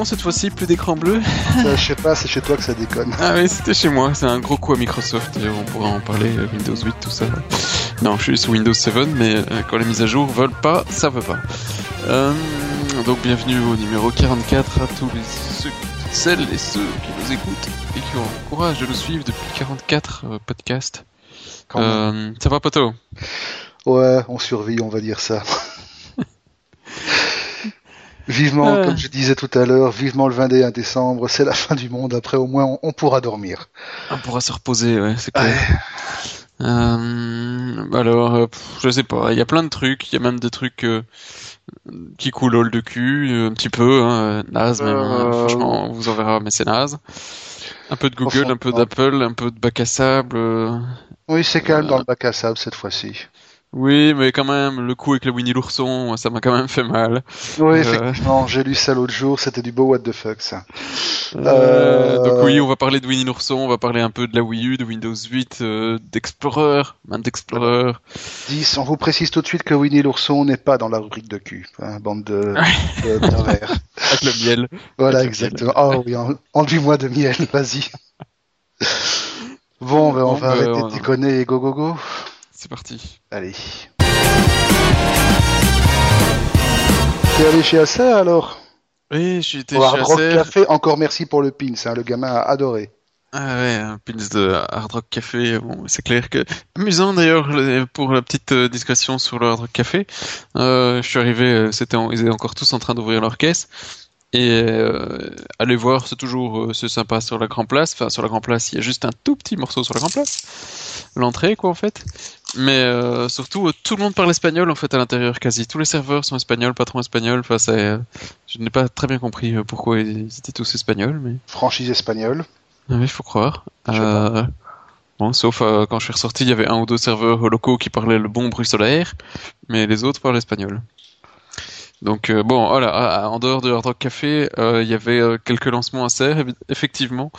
non, cette fois-ci, plus d'écran bleu? Ça, je sais pas, c'est chez toi que ça déconne. Ah oui, c'était chez moi. C'est un gros coup à Microsoft. On pourra en parler. euh, Windows 8, tout ça. Non, je suis sous Windows 7, mais euh, quand les mises à jour veulent pas, ça veut pas. Euh, donc, bienvenue au numéro 44 à tous les ceux, toutes celles et ceux qui nous écoutent et qui ont le courage de nous suivre depuis 44 euh, podcasts. Quand. Euh, ça va, Poto? Ouais, on survit, on va dire ça. Vivement, Ah. comme je disais tout à l'heure, vivement le 21 décembre, c'est la fin du monde. Après, au moins, on, on pourra dormir. On pourra se reposer, ouais, c'est clair. Euh, alors, euh, je sais pas, il y a plein de trucs, il y a même des trucs euh, qui coulent de cul, euh, un petit peu, hein, euh, naze même, hein, Euh, franchement, on vous en verra, mais c'est naze. Un peu de Google, un peu d'Apple, un peu de bac à sable. euh, Oui, c'est calme Euh. dans le bac à sable cette fois-ci. Oui, mais quand même, le coup avec le Winnie l'ourson, ça m'a quand même fait mal. Oui, Euh. effectivement, j'ai lu ça l'autre jour, c'était du beau what the fuck, ça. Euh, Euh, Donc oui, on va parler de Winnie l'ourson, on va parler un peu de la Wii U, de Windows 8, euh, d'Explorer, même d'Explorer. 10, on vous précise tout de suite que Winnie l'ourson n'est pas dans la rubrique de cul, hein, bande de, de pervers. Avec le miel. Voilà, Avec exactement. Oh oui, en- enduis-moi de miel, vas-y. Bon, ben, on Bon, va ben, arrêter on- de déconner et go go go. C'est parti. Allez. T'es allé chez Acer alors? Oui, Au chez Hard Rock Acer. Café, encore merci pour le pins, hein, le gamin a adoré. Ah ouais, un pins de Hard Rock Café. Bon, c'est clair que amusant d'ailleurs le- pour la petite euh, discussion sur le Hard Rock Café. Euh, je suis arrivé, euh, c'était, en- ils étaient encore tous en train d'ouvrir leur caisse. Et euh, aller voir, c'est toujours euh, c'est sympa sur la Grand Place. Enfin, sur la Grand Place, il y a juste un tout petit morceau sur la Grand Place, l'entrée quoi en fait. Mais euh, surtout, euh, tout le monde parle espagnol en fait à l'intérieur quasi. Tous les serveurs sont espagnols, patrons espagnols. Enfin, euh, je n'ai pas très bien compris pourquoi ils étaient tous espagnols, mais. Franchise espagnole. Ah oui, faut croire. Bon, sauf quand je suis ressorti, il y avait un ou deux serveurs locaux qui parlaient le bon bruxellaire, mais les autres parlaient espagnol. Donc euh, bon, voilà, en dehors de Hard Rock Café, euh, il y avait euh, quelques lancements à serre, effectivement.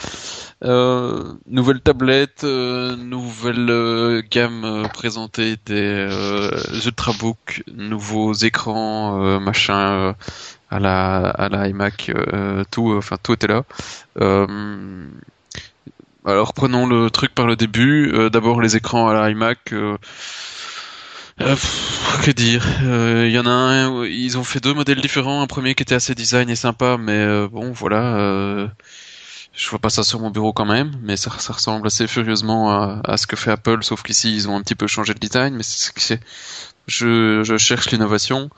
Nouvelles tablettes, euh, nouvelle gamme présentée des ultrabooks, nouveaux écrans, machin, à la à la iMac, tout, enfin tout était là. Alors prenons le truc par le début. D'abord les écrans à la iMac. Euh, euh, que dire Euh, Il y en a un. Ils ont fait deux modèles différents. Un premier qui était assez design et sympa, mais euh, bon voilà. euh, je vois pas ça sur mon bureau quand même, mais ça, ressemble assez furieusement à, ce que fait Apple, sauf qu'ici ils ont un petit peu changé de design, mais c'est c'est- je, je cherche l'innovation.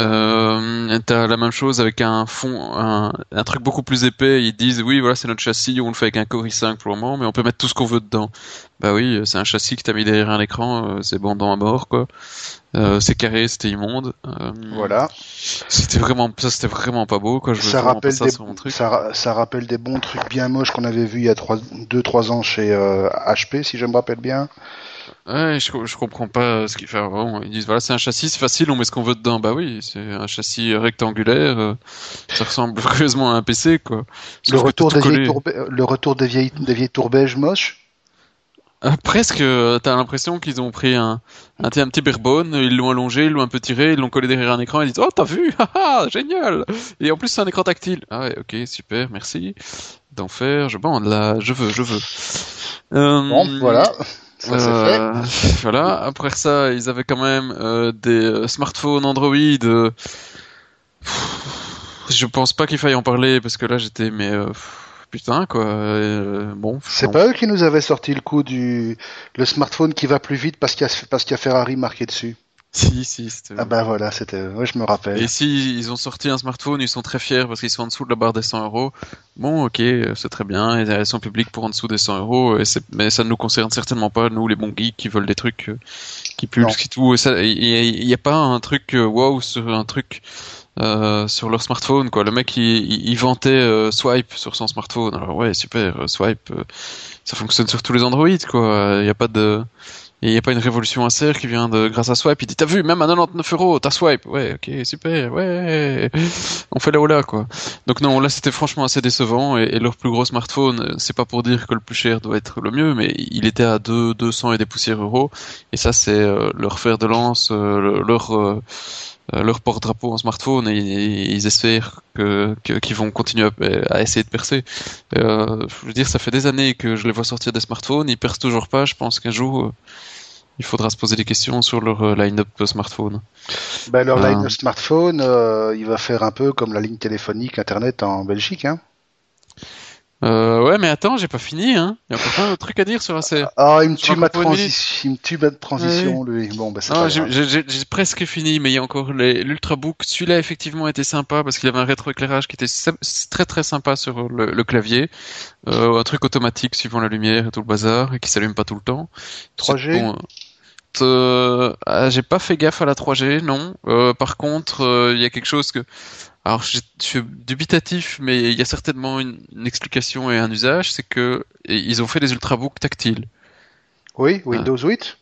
Euh, T'as la même chose avec un fond, un, un truc beaucoup plus épais. Ils disent oui, voilà, c'est notre châssis, on le fait avec un Core i5 pour le moment, mais on peut mettre tout ce qu'on veut dedans. Bah oui, c'est un châssis que t'as mis derrière un écran, euh, c'est bandant à mort quoi. Euh, c'est carré, c'était immonde. Euh, Voilà. C'était vraiment, ça c'était vraiment pas beau quoi. Je Ça rappelle, ça des, sur mon truc. ça, ra- ça rappelle des bons trucs bien moches qu'on avait vus il y a 2-3 ans chez euh, HP, si je me rappelle bien. Ouais, je, co- je comprends pas ce qu'ils font. Bon, ils disent voilà, c'est un châssis, c'est facile, on met ce qu'on veut dedans. Bah oui, c'est un châssis rectangulaire, euh, ça ressemble curieusement à un PC quoi. Le retour, des vieilles collé. tours, be- le retour des vieilles, des vieilles tours moches? Euh, presque, euh, t'as l'impression qu'ils ont pris un, un, un petit barebone, ils l'ont allongé, ils l'ont un peu tiré, ils l'ont collé derrière un écran et ils disent oh t'as vu, haha, génial. Et en plus c'est un écran tactile. Ah ouais, ok, super, merci. D'enfer, je bande là, je veux, je veux. Euh, Bon, voilà. Ça c'est fait. Euh, voilà. Après ça, ils avaient quand même euh, des euh, smartphones Android. euh, Je pense pas qu'il faille en parler parce que là j'étais mais euh, putain quoi. euh, bon. C'est pas eux qui nous avaient sorti le coup du le smartphone qui va plus vite parce qu'il y a, parce qu'il y a Ferrari marqué dessus. Si si. c'était- Ah bah voilà, c'était. Ouais, je me rappelle. Et ici, ils ont sorti un smartphone, ils sont très fiers parce qu'ils sont en dessous de la barre des 100 euros. Bon, ok, euh, c'est très bien, elles sont publiques pour en dessous des 100 euros, c'est- mais ça ne nous concerne certainement pas, nous, les bons geeks qui veulent des trucs euh, qui pulsent, qui tout. Il n'y a pas un truc euh, wow sur un truc euh, sur leur smartphone, quoi. Le mec, il, il- il vantait euh, Swipe sur son smartphone. Alors ouais, super, euh, Swipe, euh, ça fonctionne sur tous les Android, quoi. Il n'y a pas de... Et il n'y a pas une révolution serre qui vient de grâce à Swipe. Il dit t'as vu même à 99 euros t'as Swipe. Ouais ok super ouais on fait là ou là quoi. Donc non là c'était franchement assez décevant et, leur plus gros smartphone euh, c'est pas pour dire que le plus cher doit être le mieux mais il était à 2 200 et des poussières euros et ça c'est euh, leur fer de lance euh, le- leur leur porte-drapeau en smartphone et, ils espèrent que qu'ils vont continuer à, essayer de percer. Je veux dire, ça fait des années que je les vois sortir des smartphones, ils percent toujours pas. Je pense qu'un jour, il faudra se poser des questions sur leur euh, line-up smartphone. Ben, leur Ah. line de smartphone, euh, il va faire un peu comme la ligne téléphonique Internet en Belgique. Hein. Euh, ouais, mais attends, j'ai pas fini. Hein. Il y a encore plein de trucs à dire sur AC. Ah, il me Tu tue ma transition, il me tue ma transition, lui. Bon, ben pas j'ai presque fini, mais il y a encore l'Ultrabook. Celui-là, effectivement, était sympa parce qu'il avait un rétroéclairage qui était très très sympa sur le, le clavier. Euh, un truc automatique suivant la lumière et tout le bazar et qui s'allume pas tout le temps. 3G? C'est bon. Euh, ah, j'ai pas fait gaffe à la 3G, non. Euh, par contre, euh, il y a quelque chose que... Alors, je je suis dubitatif, mais il y a certainement une, une explication et un usage, c'est que ils ont fait des Ultrabooks tactiles. Oui, Windows 8.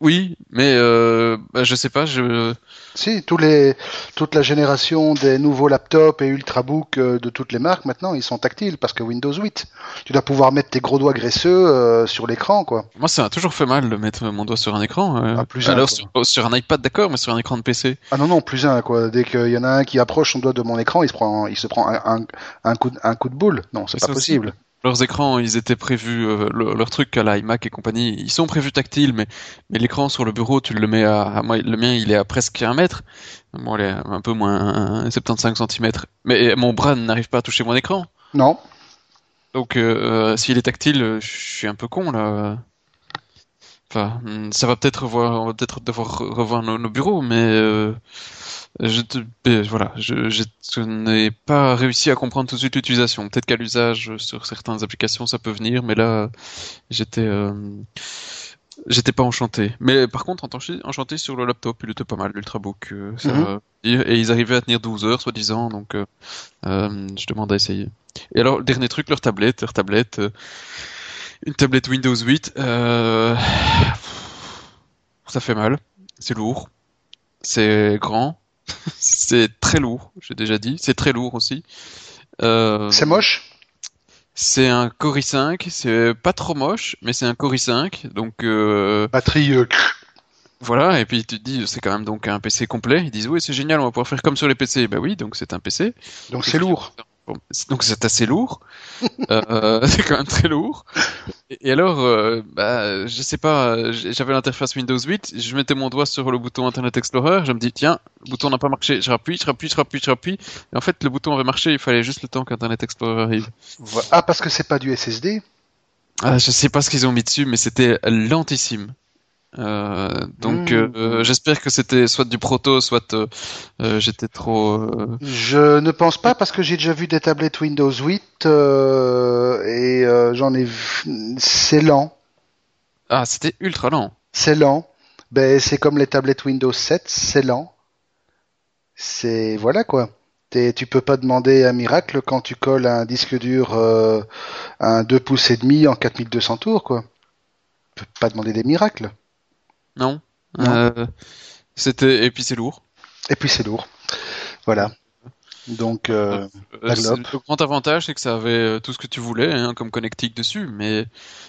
Oui, mais euh, bah, je sais pas, je... Si, tous les, toute la génération des nouveaux laptops et ultrabooks euh, de toutes les marques maintenant, ils sont tactiles parce que Windows 8. Tu dois pouvoir mettre tes gros doigts graisseux euh, sur l'écran, quoi. Moi, ça m'a toujours fait mal de mettre mon doigt sur un écran. euh. Ah, plus un, Alors, quoi. sur, sur un iPad, d'accord, mais sur un écran de PC. Ah non, non, plus un, quoi. Dès qu'il y en a un qui approche son doigt de mon écran, il se prend, il se prend un, un, un coup, de, un coup de boule. Non, c'est pas aussi. Leurs écrans, ils étaient prévus, euh, le- leurs trucs à l'iMac et compagnie, ils sont prévus tactiles, mais, mais l'écran sur le bureau, tu le mets à, à moi, le mien, il est à presque un mètre. Bon, il est un peu moins, 75 cm. Mais mon bras n'arrive pas à toucher mon écran. Non. Donc, euh, euh, s'il est tactile, euh, je suis un peu con, là. Enfin, hmm, ça va peut-être revoir, on va peut-être devoir re- revoir nos, nos bureaux, mais euh, je, te- euh, voilà, je, je, n'ai pas réussi à comprendre tout de suite l'utilisation. Peut-être qu'à l'usage sur certaines applications ça peut venir, mais là, j'étais, euh, j'étais pas enchanté. Mais par contre, enchanté, enchanté sur le laptop, il était pas mal, l'Ultrabook. euh, Mhm. Et ils arrivaient à tenir 12 heures, soi-disant, donc euh, euh, je demande à essayer. Et alors, dernier truc, leur tablette, leur tablette, euh, une tablette Windows 8, euh, ça fait mal, c'est lourd, c'est grand, c'est très lourd, j'ai déjà dit, c'est très lourd aussi. Euh, C'est moche? c'est un Core i5, c'est pas trop moche, mais c'est un Core i5, donc euh, Batterie. euh, voilà, et puis tu te dis, c'est quand même donc un PC complet. Ils disent, oui, c'est génial, on va pouvoir faire comme sur les PC. Bah oui, donc c'est un PC. donc c'est lourd. Donc c'est assez lourd. Euh, c'est quand même très lourd. Et, et alors, euh, bah, je sais pas, euh, j'avais l'interface Windows 8, je mettais mon doigt sur le bouton Internet Explorer, je me dis, tiens, le bouton n'a pas marché, je rappuie, je rappuie, je rappuie, je rappuie. Et en fait, le bouton avait marché, il fallait juste le temps qu'Internet Explorer arrive. Ah, parce que c'est pas du SSD. Ah, je sais pas ce qu'ils ont mis dessus, mais c'était lentissime. Euh, donc Mmh. euh, j'espère que c'était soit du proto, soit euh, euh, j'étais trop. euh, Je ne pense pas parce que j'ai déjà vu des tablettes Windows 8 euh, et euh, j'en ai vu. C'est lent. Ah, c'était ultra lent. C'est lent. Ben, c'est comme les tablettes Windows 7, c'est lent. C'est voilà quoi. T'es- tu peux pas demander un miracle quand tu colles un disque dur euh, un 2 pouces et demi en 4200 tours quoi. Tu peux pas demander des miracles. Non. Non. Euh, c'était et puis c'est lourd. Et puis c'est lourd. Voilà. Donc euh, Euh, globe. le grand avantage, c'est que ça avait euh, tout ce que tu voulais, hein, comme connectique dessus, mais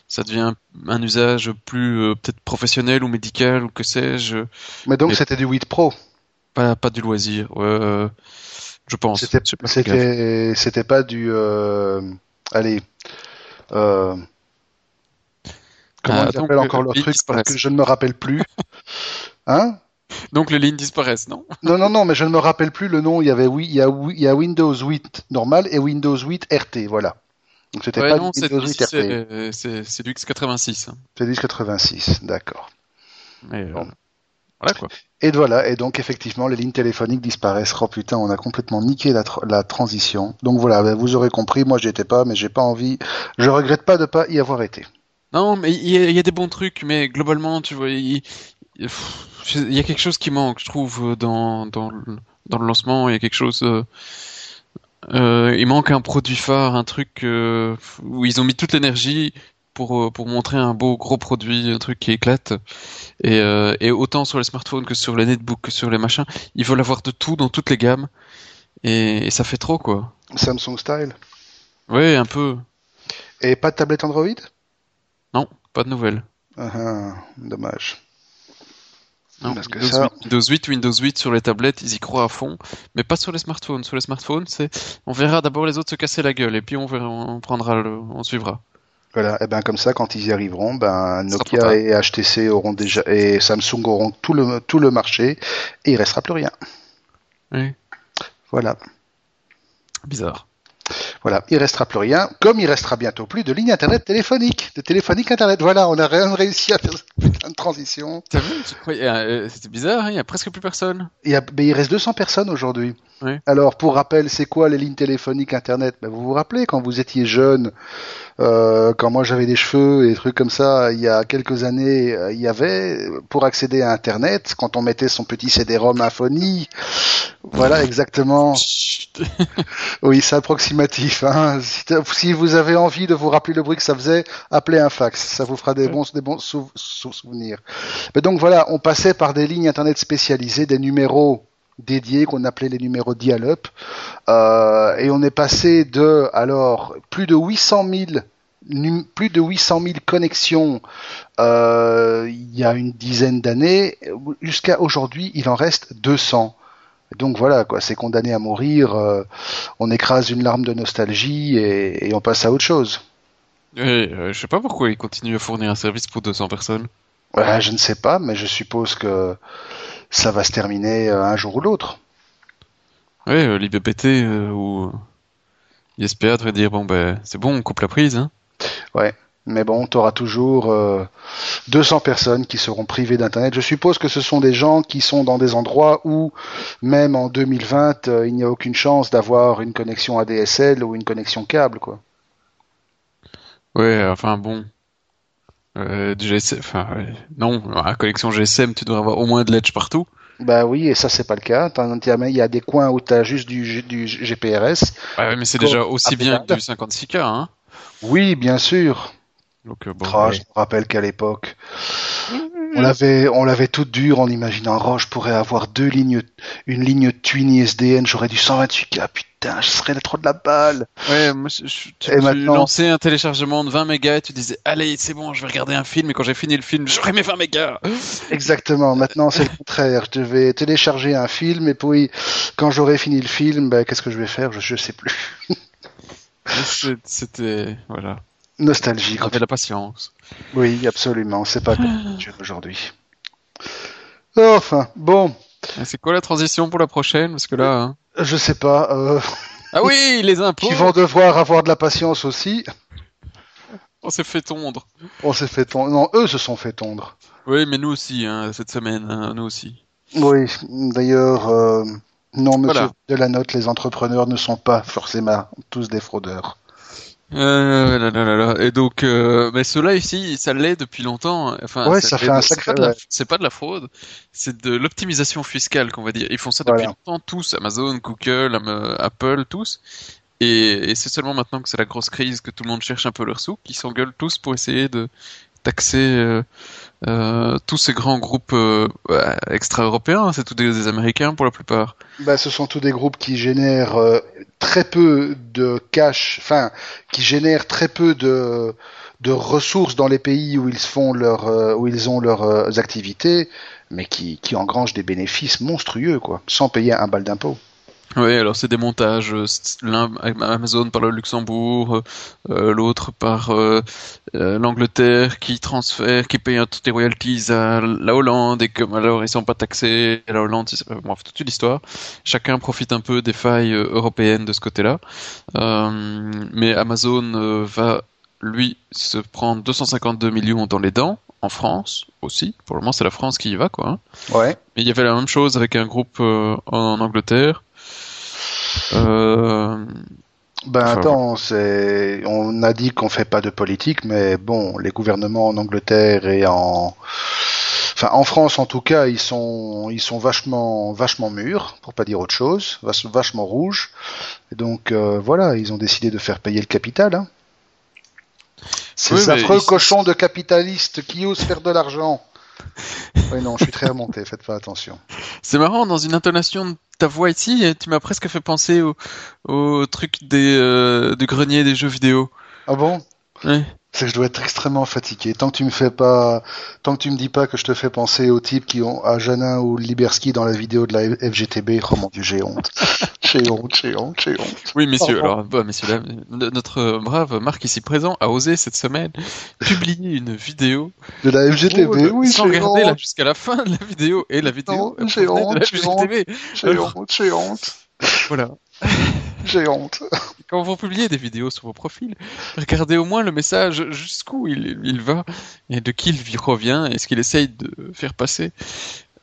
ça devient un usage plus euh, peut-être professionnel ou médical ou que sais-je, mais donc Mais- c'était du 8 Pro. pas pas du loisir. Euh, je pense. C'était c'était c'était pas du euh, allez euh, comment Ah, ils appellent encore euh, leur truc parce que je ne me rappelle plus. Hein? Donc les lignes disparaissent, non? Non non non mais je ne me rappelle plus le nom. Il y avait oui il y a oui- il y a Windows 8 normal et Windows 8 RT voilà. Donc c'était Ouais, pas non, Windows 8 RT. c'est du X86. hein. C'est du 86 d'accord. Mais euh, Bon. voilà quoi. Et voilà, et donc effectivement les lignes téléphoniques disparaissent. Oh putain, on a complètement niqué la, tr- la transition. Donc voilà, ben, vous aurez compris, moi j'y étais pas, mais j'ai pas envie, je regrette pas de pas y avoir été. Non, mais il y, a- il y a des bons trucs, mais globalement, tu vois, il, y a quelque chose qui manque, je trouve, dans, dans, le, dans le lancement. Il y a quelque chose. euh, euh, il manque un produit phare, un truc euh, où ils ont mis toute l'énergie pour, pour montrer un beau gros produit, un truc qui éclate. Et, et autant sur les smartphones que sur les netbooks, que sur les machins, ils veulent avoir de tout dans toutes les gammes. Et, et ça fait trop, quoi. Samsung style. Ouais, un peu. Et pas de tablette Android? Non, pas de nouvelles. Ah, ah, Dommage. Non, Parce que Windows, ça- 8, Windows 8, Windows 8 sur les tablettes, ils y croient à fond, mais pas sur les smartphones. Sur les smartphones, c'est on verra d'abord les autres se casser la gueule et puis on verra, on prendra le, on suivra. Voilà, et ben comme ça, quand ils y arriveront, ben Nokia et HTC auront déjà et Samsung auront tout le tout le marché et il restera plus rien. Oui, Voilà, bizarre. Voilà, il restera plus rien, comme il restera bientôt plus de ligne internet téléphonique, de téléphonique internet. Voilà, on a rien réussi à faire cette putain de transition. T'as vu euh, C'était bizarre, hein, il y a presque plus personne. Il, y a, mais il reste 200 personnes aujourd'hui. Oui. Alors, pour rappel, c'est quoi les lignes téléphoniques Internet? Ben, Vous vous rappelez, quand vous étiez jeune, euh, quand moi j'avais des cheveux et des trucs comme ça, il y a quelques années, euh, il y avait, pour accéder à Internet, quand on mettait son petit CD-ROM Infony, voilà exactement. Oui, c'est approximatif. Hein. Si, vous avez envie de vous rappeler le bruit que ça faisait, appelez un fax. Ça vous fera des bons, des bons sou- sou- souvenirs. Mais donc voilà, on passait par des lignes internet spécialisées, des numéros dédiés qu'on appelait les numéros dial-up, euh, et on est passé de alors plus de 800 000 num- plus de 800 000 connexions euh, il y a une dizaine d'années jusqu'à aujourd'hui, il en reste 200. Donc voilà, quoi, c'est condamné à mourir. euh, on écrase une larme de nostalgie et, et on passe à autre chose. Ouais, euh, je sais pas pourquoi ils continuent à fournir un service pour 200 personnes. Ouais, je ne sais pas, mais je suppose que ça va se terminer euh, un jour ou l'autre. Ouais, euh, l'IBPT euh, ou ISPA devrait dire bon ben c'est bon, on coupe la prise. Hein. Mais bon, tu auras toujours euh, 200 personnes qui seront privées d'Internet. Je suppose que ce sont des gens qui sont dans des endroits où, même en 2020, euh, il n'y a aucune chance d'avoir une connexion ADSL ou une connexion câble, quoi. Ouais, enfin bon. Euh, du GSM, enfin ouais. non, à la collection GSM, tu devrais avoir au moins de l'edge partout. Bah oui, et ça c'est pas le cas. Il y a des coins où tu as juste du, du GPRS. Ouais, ouais, mais c'est déjà aussi bien que du 56K, hein. Oui, bien sûr. Donc euh, bon. Ah, ouais. Je me rappelle qu'à l'époque, on l'avait, on l'avait toute dure en imaginant, oh, je pourrais avoir deux lignes, une ligne Twini SDN, j'aurais du 128K, putain, je serais trop de la balle. Ouais, moi, je, je- tu, Et tu maintenant- lançais un téléchargement de 20 mégas et tu disais, allez, c'est bon, je vais regarder un film, et quand j'ai fini le film, j'aurai mes 20 mégas. Exactement. Maintenant, c'est le contraire. Je vais télécharger un film et puis, quand j'aurai fini le film, ben, qu'est-ce que je vais faire? Je, je sais plus. C'était, voilà. Nostalgie. J'avais la patience. Oui, absolument. C'est pas comme aujourd'hui. Enfin, bon. Et C'est quoi la transition pour la prochaine? Parce que là, hein. Je sais pas. Euh, Ah oui, les impôts! qui vont devoir avoir de la patience aussi. On s'est fait tondre. On s'est fait tondre. Non, eux se sont fait tondre. Oui, mais nous aussi, hein, cette semaine, hein, nous aussi. Oui, d'ailleurs, euh, non, monsieur Voilà. Delanotte, les entrepreneurs ne sont pas forcément tous des fraudeurs. Euh, là, là, là, là. Et donc, euh, mais ceux-là ici, ça l'est depuis longtemps. Enfin, Ouais, ça fait un sacré- pas de la- ouais. C'est pas de la fraude, c'est de l'optimisation fiscale qu'on va dire. Ils font ça Voilà. depuis longtemps tous, Amazon, Google, Am- Apple, tous. Et, et c'est seulement maintenant que c'est la grosse crise que tout le monde cherche un peu leur sou, qu'ils s'engueulent tous pour essayer de taxer euh, euh, tous ces grands groupes euh, ouais, extra-européens. C'est tous des, Américains pour la plupart. Bah, ce sont tous des groupes qui génèrent très peu de cash, enfin, qui génèrent très peu de, de ressources dans les pays où ils font où ils ont leurs activités, mais qui, qui engrangent des bénéfices monstrueux, quoi, sans payer un bal d'impôt. Oui, alors c'est des montages, euh, l'un Amazon par le Luxembourg, euh, l'autre par euh, euh, l'Angleterre qui transfère, qui paye toutes les royalties à la Hollande et comme alors ils sont pas taxés, à la Hollande, c'est euh, bref, toute une histoire. Chacun profite un peu des failles euh, européennes de ce côté-là. Euh, mais Amazon euh, va lui se prendre 252 millions dans les dents en France aussi. Pour le moment, c'est la France qui y va quoi. hein. Ouais. Mais il y avait la même chose avec un groupe euh, en Angleterre. Euh, Ben Enfin, attends, c'est, on a dit qu'on fait pas de politique, mais bon, les gouvernements en Angleterre et en, enfin en France en tout cas, ils sont, ils sont vachement, vachement mûrs, pour pas dire autre chose, vach- vachement rouges. Et donc euh, voilà, ils ont décidé de faire payer le capital. Hein. Ces Oui, affreux ils- cochons de capitalistes qui osent faire de l'argent. Oui non, je suis très remonté, faites pas attention. C'est marrant, dans une intonation de ta voix ici, tu m'as presque fait penser au, au truc des, euh, du grenier des jeux vidéo. Ah bon? Ouais. C'est que je dois être extrêmement fatigué. Tant que tu me fais pas, tant que tu me dis pas que je te fais penser aux types qui ont à Janin ou Liberski dans la vidéo de la FGTB, oh mon dieu, j'ai honte. j'ai honte, j'ai honte, j'ai honte. Oui, messieurs, alors, bah, messieurs, là, notre brave Marc ici présent a osé cette semaine publier une vidéo de la FGTB, oui, sans regarder là jusqu'à la fin de la vidéo et la vidéo. J'ai honte, j'ai honte, j'ai honte, j'ai honte. Voilà. J'ai honte. Quand vous publiez des vidéos sur vos profils, regardez au moins le message jusqu'où il, il, va et de qui il revient et ce qu'il essaye de faire passer.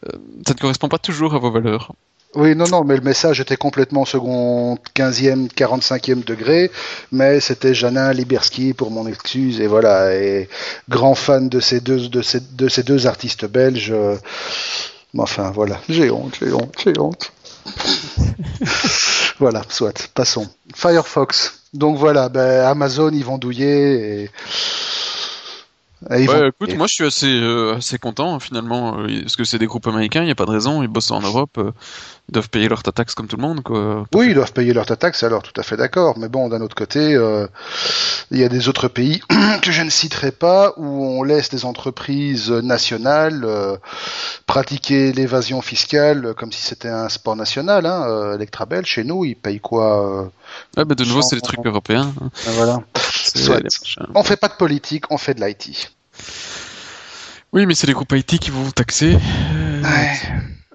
Euh, ça ne correspond pas toujours à vos valeurs. Oui, non, non, mais le message était complètement second, 15e, 45e degré, mais c'était Janin Liberski pour mon excuse, et voilà, et grand fan de ces deux, de ces, de ces deux artistes belges. Euh, enfin, voilà, j'ai honte, j'ai honte, j'ai honte. voilà, soit, passons. Firefox. Donc voilà, ben, Amazon, ils vont douiller et. Ouais, écoute, moi je suis assez, euh, assez content finalement, euh, parce que c'est des groupes américains, il n'y a pas de raison, ils bossent en Europe. Euh, ils doivent payer leur taxe comme tout le monde, quoi. Oui, ils doivent payer leur taxe, alors tout à fait d'accord. Mais bon, d'un autre côté, euh, il y a des autres pays que je ne citerai pas où on laisse des entreprises nationales pratiquer l'évasion fiscale comme si c'était un sport national. Hein. Electrabel, chez nous, ils payent quoi ah, bah, De nouveau, c'est les trucs européens. Hein. Ben On fait pas de politique, on fait de l'IT. Oui, mais c'est les groupes IT qui vont taxer. Ouais.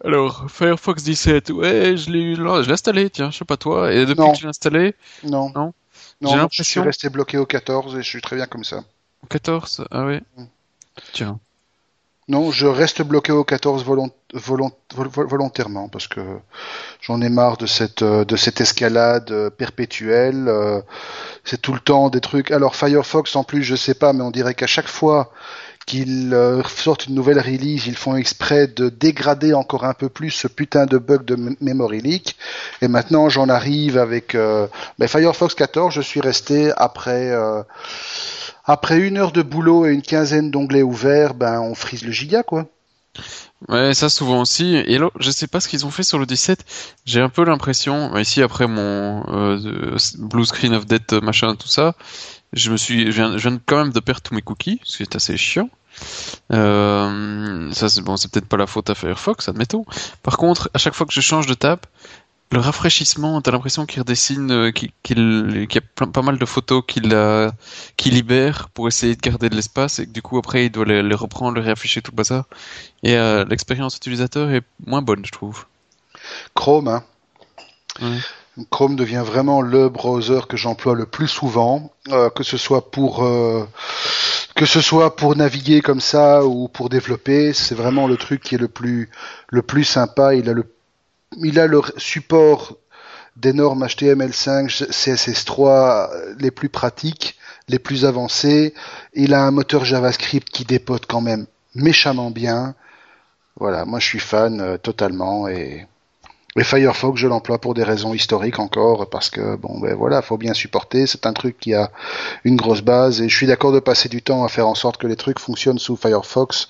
Alors, Firefox 17, ouais, je l'ai je l'ai installé, tiens, je sais pas toi. Et depuis que je l'ai installé Non. Non, non J'ai l'impression. Je suis resté bloqué au 14 et je suis très bien comme ça. Au 14 Ah oui. Mm. Tiens. Non, je reste bloqué au 14 volontairement parce que j'en ai marre de cette euh, escalade euh, perpétuelle. Euh, c'est tout le temps des trucs. Alors Firefox en plus, je sais pas, mais on dirait qu'à chaque fois qu'ils sortent une nouvelle release, ils font exprès de dégrader encore un peu plus ce putain de bug de memory leak. Et maintenant, j'en arrive avec euh, ben, Firefox 14. Je suis resté après euh, après une heure de boulot et une quinzaine d'onglets ouverts, ben on frise le giga quoi. Ouais, ça souvent aussi. Et là, je sais pas ce qu'ils ont fait sur le 17. J'ai un peu l'impression, ici après mon blue screen of death machin tout ça, je me suis, viens, viens quand même de perdre tous mes cookies, ce qui est assez chiant. Euh, ça c'est bon, c'est peut-être pas la faute à Firefox, admettons. Par contre, à chaque fois que je change de tab, le rafraîchissement, t'as l'impression qu'il redessine, euh, qu'il y a pas mal de photos qu'il libère pour essayer de garder de l'espace et que du coup après il doit les, reprendre, les réafficher tout le bazar. Et euh, l'expérience utilisateur est moins bonne, je trouve. Chrome, hein. Chrome devient vraiment le browser que j'emploie le plus souvent, euh, que ce soit pour que ce soit pour naviguer comme ça ou pour développer, c'est vraiment le truc qui est le plus le plus sympa. Il a le il a le support des normes HTML5, CSS3 les plus pratiques, les plus avancés. Il a un moteur JavaScript qui dépote quand même méchamment bien. Voilà, moi je suis fan euh, totalement et et Firefox, je l'emploie pour des raisons historiques encore, parce que bon, ben voilà, faut bien supporter. C'est un truc qui a une grosse base, et je suis d'accord de passer du temps à faire en sorte que les trucs fonctionnent sous Firefox.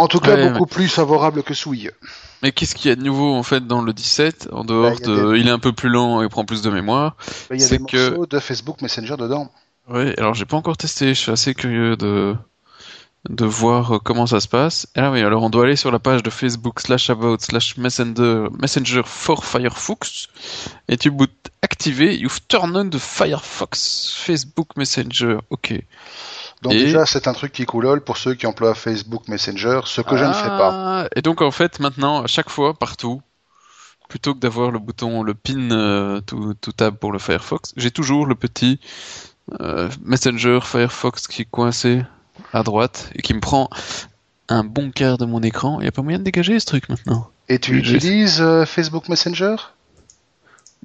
En tout cas, beaucoup plus favorable que sous IE. Mais qu'est-ce qu'il y a de nouveau en fait dans le 17 en dehors ben, de, il est un peu plus lent et prend plus de mémoire. Ben, il y a des morceaux de Facebook Messenger dedans. Oui, alors j'ai pas encore testé. Je suis assez curieux de de voir euh, comment ça se passe. Ah oui, alors on doit aller sur la page de Facebook slash about slash messenger, messenger for Firefox et tu boot activer, you've turned on the Firefox Facebook Messenger. Ok. Donc déjà c'est un truc qui coulole pour ceux qui emploient Facebook Messenger, ce que je ne fais pas. Ah, et donc en fait maintenant à chaque fois partout, plutôt que d'avoir le bouton le pin euh, tout, tout tab pour le Firefox, j'ai toujours le petit euh, Messenger Firefox qui est coincé à droite et qui me prend un bon quart de mon écran. Il n'y a pas moyen de dégager ce truc maintenant. Et tu utilises euh, Facebook Messenger?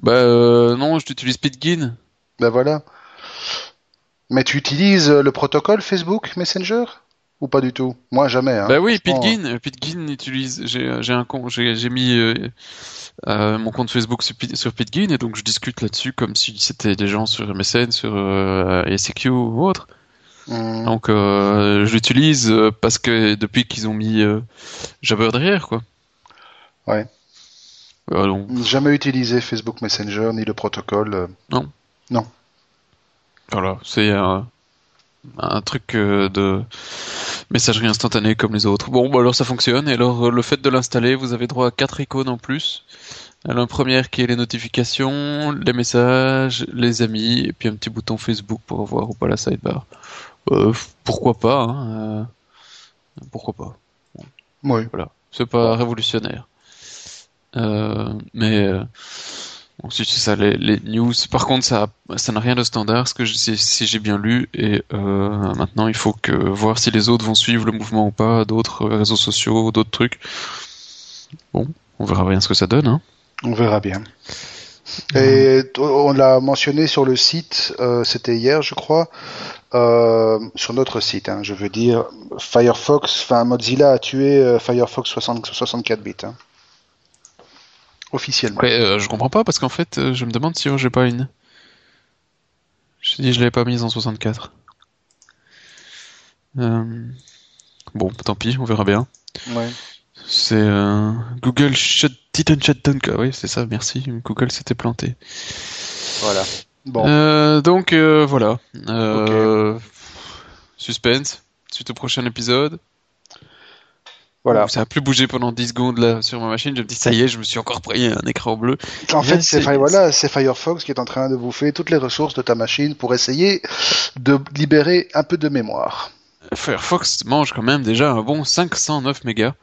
Bah non, je t'utilise Pitgin. Bah voilà. Mais tu utilises euh, le protocole Facebook Messenger? Ou pas du tout? Moi jamais. Hein. Bah oui, Pitgin. Pitgin utilise. J'ai un compte. J'ai mis mon compte Facebook sur, sur Pitgin et donc je discute là-dessus comme si c'était des gens sur MSN, sur SQ ou autre. Mm. Donc euh, je l'utilise euh, parce que depuis qu'ils ont mis euh, Jabber derrière, quoi. Ouais. Jamais utilisé Facebook Messenger ni le protocole. Non. Non. Voilà, c'est un truc euh, de messagerie instantanée comme les autres. Bon, bah alors ça fonctionne. Et alors, euh, le fait de l'installer, vous avez droit à quatre icônes en plus. Une première qui est les notifications, les messages, les amis, et puis un petit bouton Facebook pour voir ou pas la sidebar. Euh, pourquoi pas hein, euh, Pourquoi pas Oui. Voilà, c'est pas révolutionnaire. Euh, mais si c'est ça, les, les news. Par contre, ça, ça n'a rien de standard, ce que je, si, si j'ai bien lu. Et euh, maintenant, il faut que voir si les autres vont suivre le mouvement ou pas, d'autres réseaux sociaux, d'autres trucs. Bon, on verra bien ce que ça donne. Hein. On verra bien. Et t- on l'a mentionné sur le site, euh, c'était hier, je crois, euh, sur notre site, hein, je veux dire, Firefox, enfin Mozilla a tué Firefox 60 64 bits, hein. Officiellement. Ouais, euh, je comprends pas parce qu'en fait, euh, je me demande si oh, j'ai pas une. Je dis, je l'avais pas mise en 64. Euh, Bon, tant pis, on verra bien. Ouais. C'est euh, Google shut, didn't shut down. Ah Oui, c'est ça, merci. Google s'était planté. Voilà. Bon, Euh, donc euh, voilà. Euh, Suspense. Suite au prochain épisode. Voilà. Ça a plus bougé pendant 10 secondes là sur ma machine. Je me dis ça y est, je me suis encore pris un écran bleu. En fait, c'est voilà, c'est Firefox qui est en train de bouffer toutes les ressources de ta machine pour essayer de libérer un peu de mémoire. Firefox mange quand même déjà un bon 509 mégas.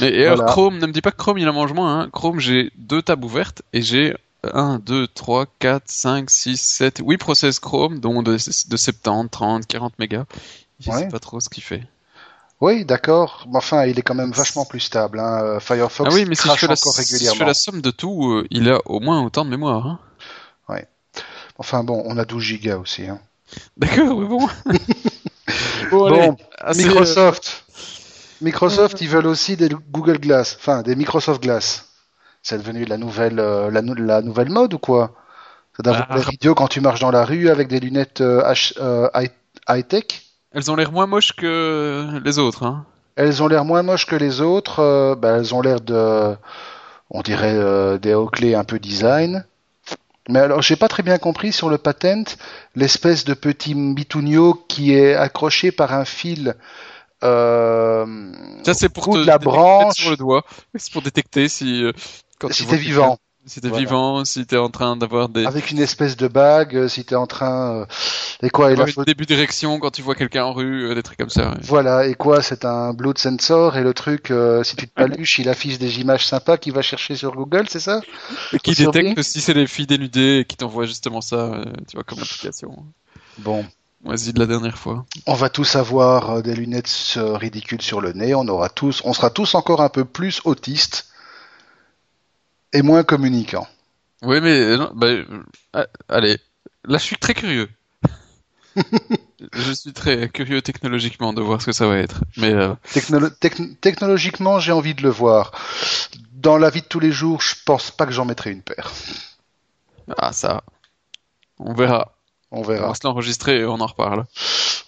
Mais et alors Voilà. Chrome, ne me dis pas que Chrome il en mange moins. Hein. Chrome, j'ai deux tabs ouvertes et j'ai 1, 2, 3, 4, 5, 6, 7, 8 process Chrome, dont de, de 70, 30, 40 mégas. Je Ouais. sais pas trop ce qu'il fait. Oui, d'accord. Mais enfin, il est quand même vachement plus stable. Hein. Euh, Firefox ah oui, mais si je, fais la, si je régulièrement. fais la somme de tout, euh, il a au moins autant de mémoire. Hein. Enfin bon, on a 12 gigas aussi. Hein. D'accord, mais bon. bon, allez, Bon, assez, euh, Microsoft. Microsoft, ils veulent aussi des Google Glass, enfin des Microsoft Glass. C'est devenu la nouvelle, euh, la, nou- la nouvelle mode ou quoi? Ça doit Ah. l'air idiot quand tu marches dans la rue avec des lunettes high-tech? Elles ont l'air moins moches que les autres. Hein. Elles ont l'air moins moches que les autres. euh, bah, elles ont l'air de, on dirait euh, des Oakley un peu design. Mais alors, j'ai pas très bien compris sur le patent l'espèce de petit bitounio qui est accroché par un fil. Euh, Ça, c'est pour te de la branche. sur le doigt. C'est pour détecter si euh, quand Si t'es vivant. Si t'es Voilà. vivant, si t'es en train d'avoir des avec une espèce de bague, euh, si t'es en train, euh, et quoi, et la photo- début d'érection quand tu vois quelqu'un en rue, euh, des trucs comme ça. ouais. voilà, et quoi, c'est un blood sensor, et le truc, euh, si tu te paluches, il affiche des images sympas qu'il va chercher sur Google, c'est ça? Et qui détecte si c'est les filles dénudées et qui t'envoie justement ça, euh, tu vois, comme application. Bon, Vas-y de la dernière fois. on va tous avoir des lunettes ridicules sur le nez, on aura tous, on sera tous encore un peu plus autistes et moins communicants. Oui, mais euh, non, bah, euh, ah, allez, là je suis très curieux. je suis très curieux technologiquement de voir ce que ça va être. Mais euh, Technolo- techn- technologiquement, j'ai envie de le voir. Dans la vie de tous les jours, je pense pas que j'en mettrai une paire. ah ça, on verra. On On verra. va se l'enregistrer et on en reparle.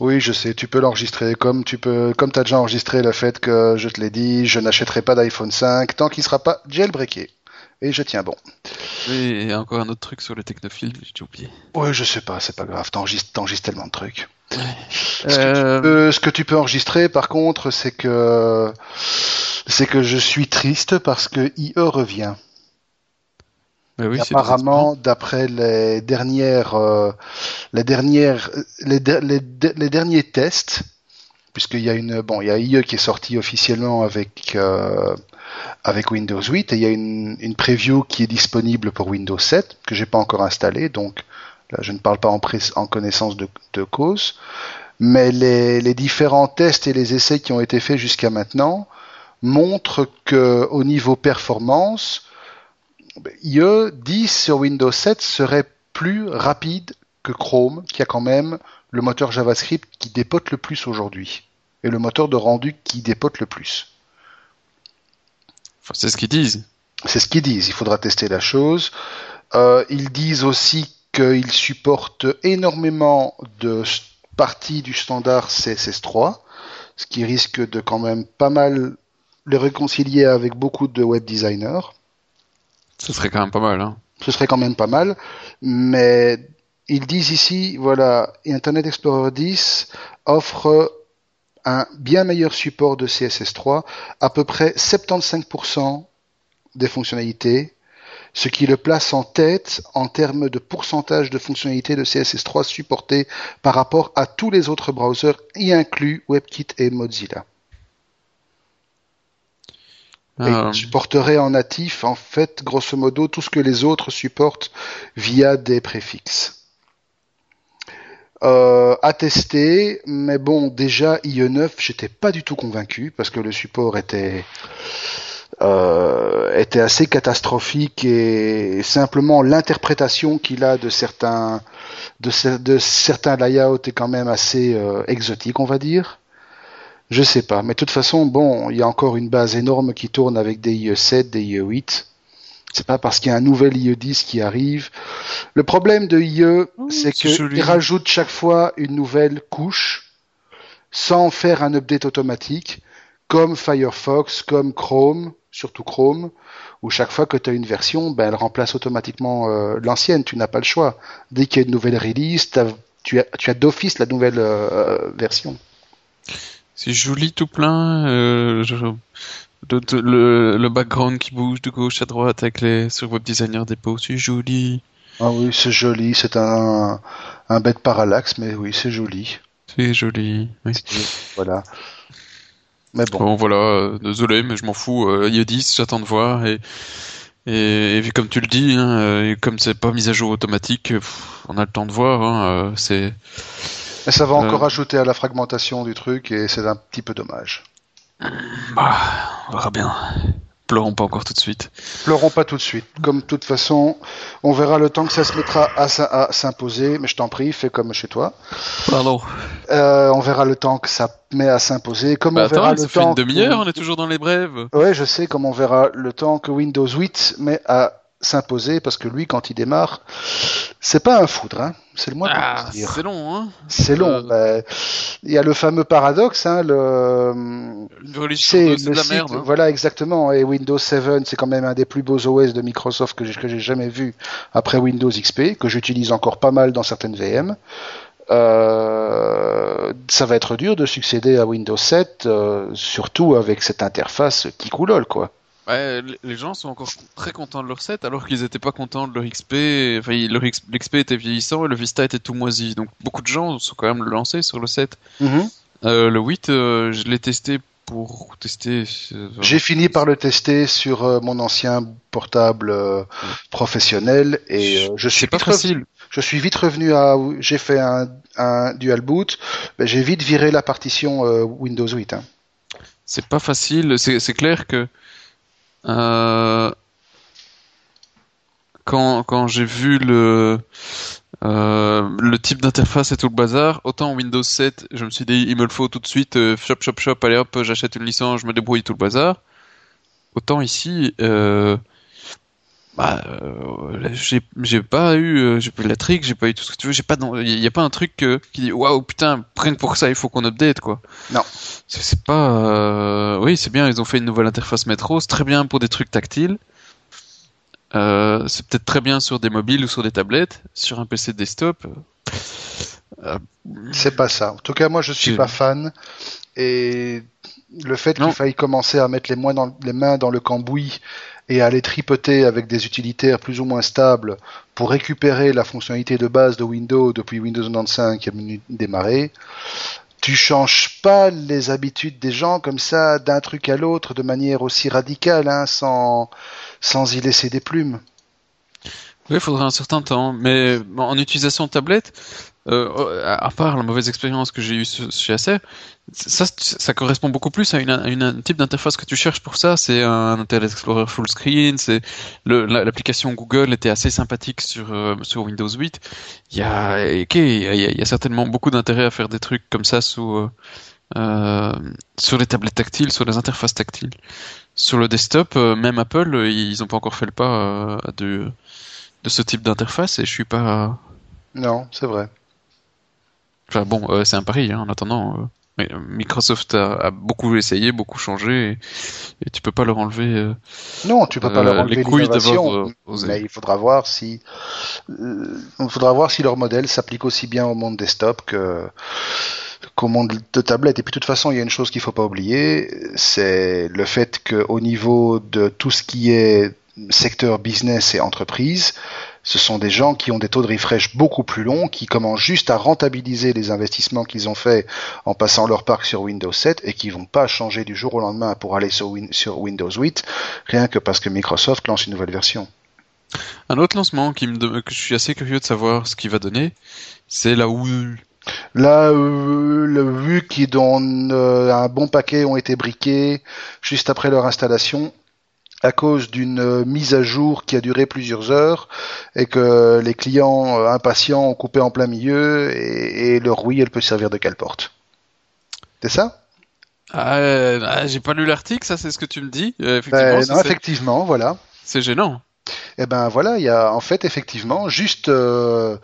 Oui, je sais, tu peux l'enregistrer comme tu peux, comme t'as déjà enregistré le fait que je te l'ai dit, je n'achèterai pas d'iPhone 5 tant qu'il sera pas jailbreaké. Et je tiens bon. Oui, et encore un autre truc sur le technophile, j'ai oublié. Oui, je sais pas, c'est pas grave, t'enregistres, tellement de trucs. Euh, ce que tu peux enregistrer, par contre, c'est que c'est que je suis triste parce que IE revient. bah oui, apparemment, d'après les dernières, euh, les dernières, les, der- les, der- les derniers tests, puisqu'il y a une, bon, il y a IE qui est sorti officiellement avec euh, avec Windows 8 et il y a une, preview qui est disponible pour Windows 7 que j'ai pas encore installé, donc là je ne parle pas en, en connaissance de, de cause, mais les, les différents tests et les essais qui ont été faits jusqu'à maintenant montrent que au niveau performance, IE 10 sur Windows 7 serait plus rapide que Chrome, qui a quand même le moteur JavaScript qui dépote le plus aujourd'hui, et le moteur de rendu qui dépote le plus. Enfin, c'est ce qu'ils disent. C'est ce qu'ils disent, il faudra tester la chose. Euh, ils disent aussi qu'ils supportent énormément de parties du standard CSS3, ce qui risque de quand même pas mal les réconcilier avec beaucoup de web designers. Ce serait quand même pas mal. Hein. ce serait quand même pas mal, mais ils disent ici, voilà, Internet Explorer 10 offre un bien meilleur support de CSS3, à peu près 75% des fonctionnalités, ce qui le place en tête en termes de pourcentage de fonctionnalités de CSS3 supportées par rapport à tous les autres browsers, y inclus WebKit et Mozilla. Et Euh, il supporterait en natif, en fait, grosso modo, tout ce que les autres supportent via des préfixes. Euh, à tester, mais bon, déjà IE9, j'étais pas du tout convaincu parce que le support était euh, était assez catastrophique et simplement l'interprétation qu'il a de certains de, layouts est quand même assez euh, exotique, on va dire. Je sais pas, mais de toute façon, bon, il y a encore une base énorme qui tourne avec des IE7, des IE8. C'est pas parce qu'il y a un nouvel IE10 qui arrive. Le problème de IE, Oh, c'est c'est joli. qu'il rajoute chaque fois une nouvelle couche sans faire un update automatique, comme Firefox, comme Chrome, surtout Chrome, où chaque fois que tu as une version, ben, elle remplace automatiquement euh, l'ancienne, tu n'as pas le choix. Dès qu'il y a une nouvelle release, tu as, tu as d'office la nouvelle euh, version. C'est joli tout plein. euh, je- le, le, le background qui bouge de gauche à droite avec les sur Web Designer Depot, c'est joli. Ah oui, c'est joli, c'est un, un bête parallaxe, mais oui, c'est joli. C'est joli. Oui. Voilà. Mais bon, Bon voilà, euh, désolé, mais je m'en fous. Euh, il y a 10, j'attends de voir. Et, et, et comme tu le dis, hein, euh, et comme c'est pas mis à jour automatique, pff, on a le temps de voir. Hein, euh, c'est mais ça va euh, encore ajouter à la fragmentation du truc et c'est un petit peu dommage. Bah, on verra bien. Pleurons pas encore tout de suite. Pleurons pas tout de suite. Comme de toute façon, on verra le temps que ça se mettra à, s'im- à s'imposer, mais je t'en prie, fais comme chez toi. Pardon. Euh, on verra le temps que ça met à s'imposer, comme Bah on verra attends, le ça fait une demi-heure, que- on est toujours dans les brèves. Ouais, je sais, comme on verra le temps que Windows 8 met à s'imposer, parce que lui, quand il démarre, c'est pas un foudre, hein. C'est le moins Ah, dire. c'est long, hein. C'est long. Euh, bah, Il y a le fameux paradoxe, hein, le, c'est deux, c'est le de la site, merde. hein. voilà exactement. Et Windows 7, c'est quand même un des plus beaux OS de Microsoft que j'ai, que j'ai jamais vu après Windows XP, que j'utilise encore pas mal dans certaines VM. Euh, ça va être dur de succéder à Windows 7, euh, surtout avec cette interface qui coulole, quoi. Ouais, les gens sont encore très contents de leur set alors qu'ils étaient pas contents de leur XP. Enfin, il- leur XP était vieillissant et le Vista était tout moisi. Donc beaucoup de gens sont quand même lancés sur le 7. Euh, le 8, euh, je l'ai testé pour tester. euh, J'ai fini par le tester sur euh, mon ancien portable professionnel et je suis pas facile. Je suis vite revenu à, j'ai fait un, un dual boot, j'ai vite viré la partition Windows 8. Hein. C'est pas facile. C'est clair que euh, quand quand j'ai vu le euh, le type d'interface et tout le bazar, autant Windows 7, je me suis dit il me le faut tout de suite, euh, shop shop shop, allez hop, j'achète une licence, je me débrouille tout le bazar. Autant ici, euh, bah, euh, j'ai j'ai pas eu, euh, j'ai pas eu la trick, j'ai pas eu tout ce que tu veux, j'ai pas, il y a pas un truc euh, qui dit waouh putain, que pour ça il faut qu'on update quoi. Non. C'est pas, euh, oui c'est bien, ils ont fait une nouvelle interface métro, c'est très bien pour des trucs tactiles. Euh, c'est peut-être très bien sur des mobiles ou sur des tablettes, sur un PC desktop. euh, C'est pas ça. En tout cas, moi, je suis pas fan. Et le fait qu'il faille commencer à mettre les, dans, les mains dans le cambouis et à les tripoter avec des utilitaires plus ou moins stables pour récupérer la fonctionnalité de base de Windows depuis Windows 95 qui venu démarrer, tu changes pas les habitudes des gens comme ça d'un truc à l'autre de manière aussi radicale, hein, sans, sans y laisser des plumes. Oui, il faudra un certain temps, mais en utilisation tablette, euh, à à part la mauvaise expérience que j'ai eue chez Acer, ça, correspond beaucoup plus à une, un type d'interface que tu cherches pour ça. C'est un Internet Explorer full screen. C'est l'application Google était assez sympathique sur euh, sur Windows 8. Il y a, ok, il y a, certainement beaucoup d'intérêt à faire des trucs comme ça sous euh, sur les tablettes tactiles, sur les interfaces tactiles. Sur le desktop, même Apple, ils ont pas encore fait le pas de de ce type d'interface et je suis pas. Non, c'est vrai. Enfin bon, euh, c'est un pari hein, en attendant. euh. Mais Microsoft a, beaucoup essayé, beaucoup changé, et, tu peux pas leur enlever. Euh, non, tu peux pas leur enlever l'innovation. Mais il faudra voir si, il faudra voir si leur modèle s'applique aussi bien au monde desktop que qu'au monde de tablette. Et puis de toute façon, il y a une chose qu'il faut pas oublier, c'est le fait qu'au niveau de tout ce qui est secteur business et entreprise, ce sont des gens qui ont des taux de refresh beaucoup plus longs, qui commencent juste à rentabiliser les investissements qu'ils ont faits en passant leur parc sur Windows 7 et qui vont pas changer du jour au lendemain pour aller sur, Windows 8, rien que parce que Microsoft lance une nouvelle version. Un autre lancement qui me que je suis assez curieux de savoir ce qu'il va donner, c'est la Wii Là, euh, le vu qui donne euh, un bon paquet ont été briqués juste après leur installation à cause d'une euh, mise à jour qui a duré plusieurs heures et que les clients impatients ont coupé en plein milieu et, leur oui, elle peut servir de quelle porte C'est ça? Ah, ah, J'ai pas lu l'article, ça c'est ce que tu me dis. effectivement, ben, non, effectivement, voilà. C'est gênant. Eh ben voilà, il y a en fait effectivement juste euh,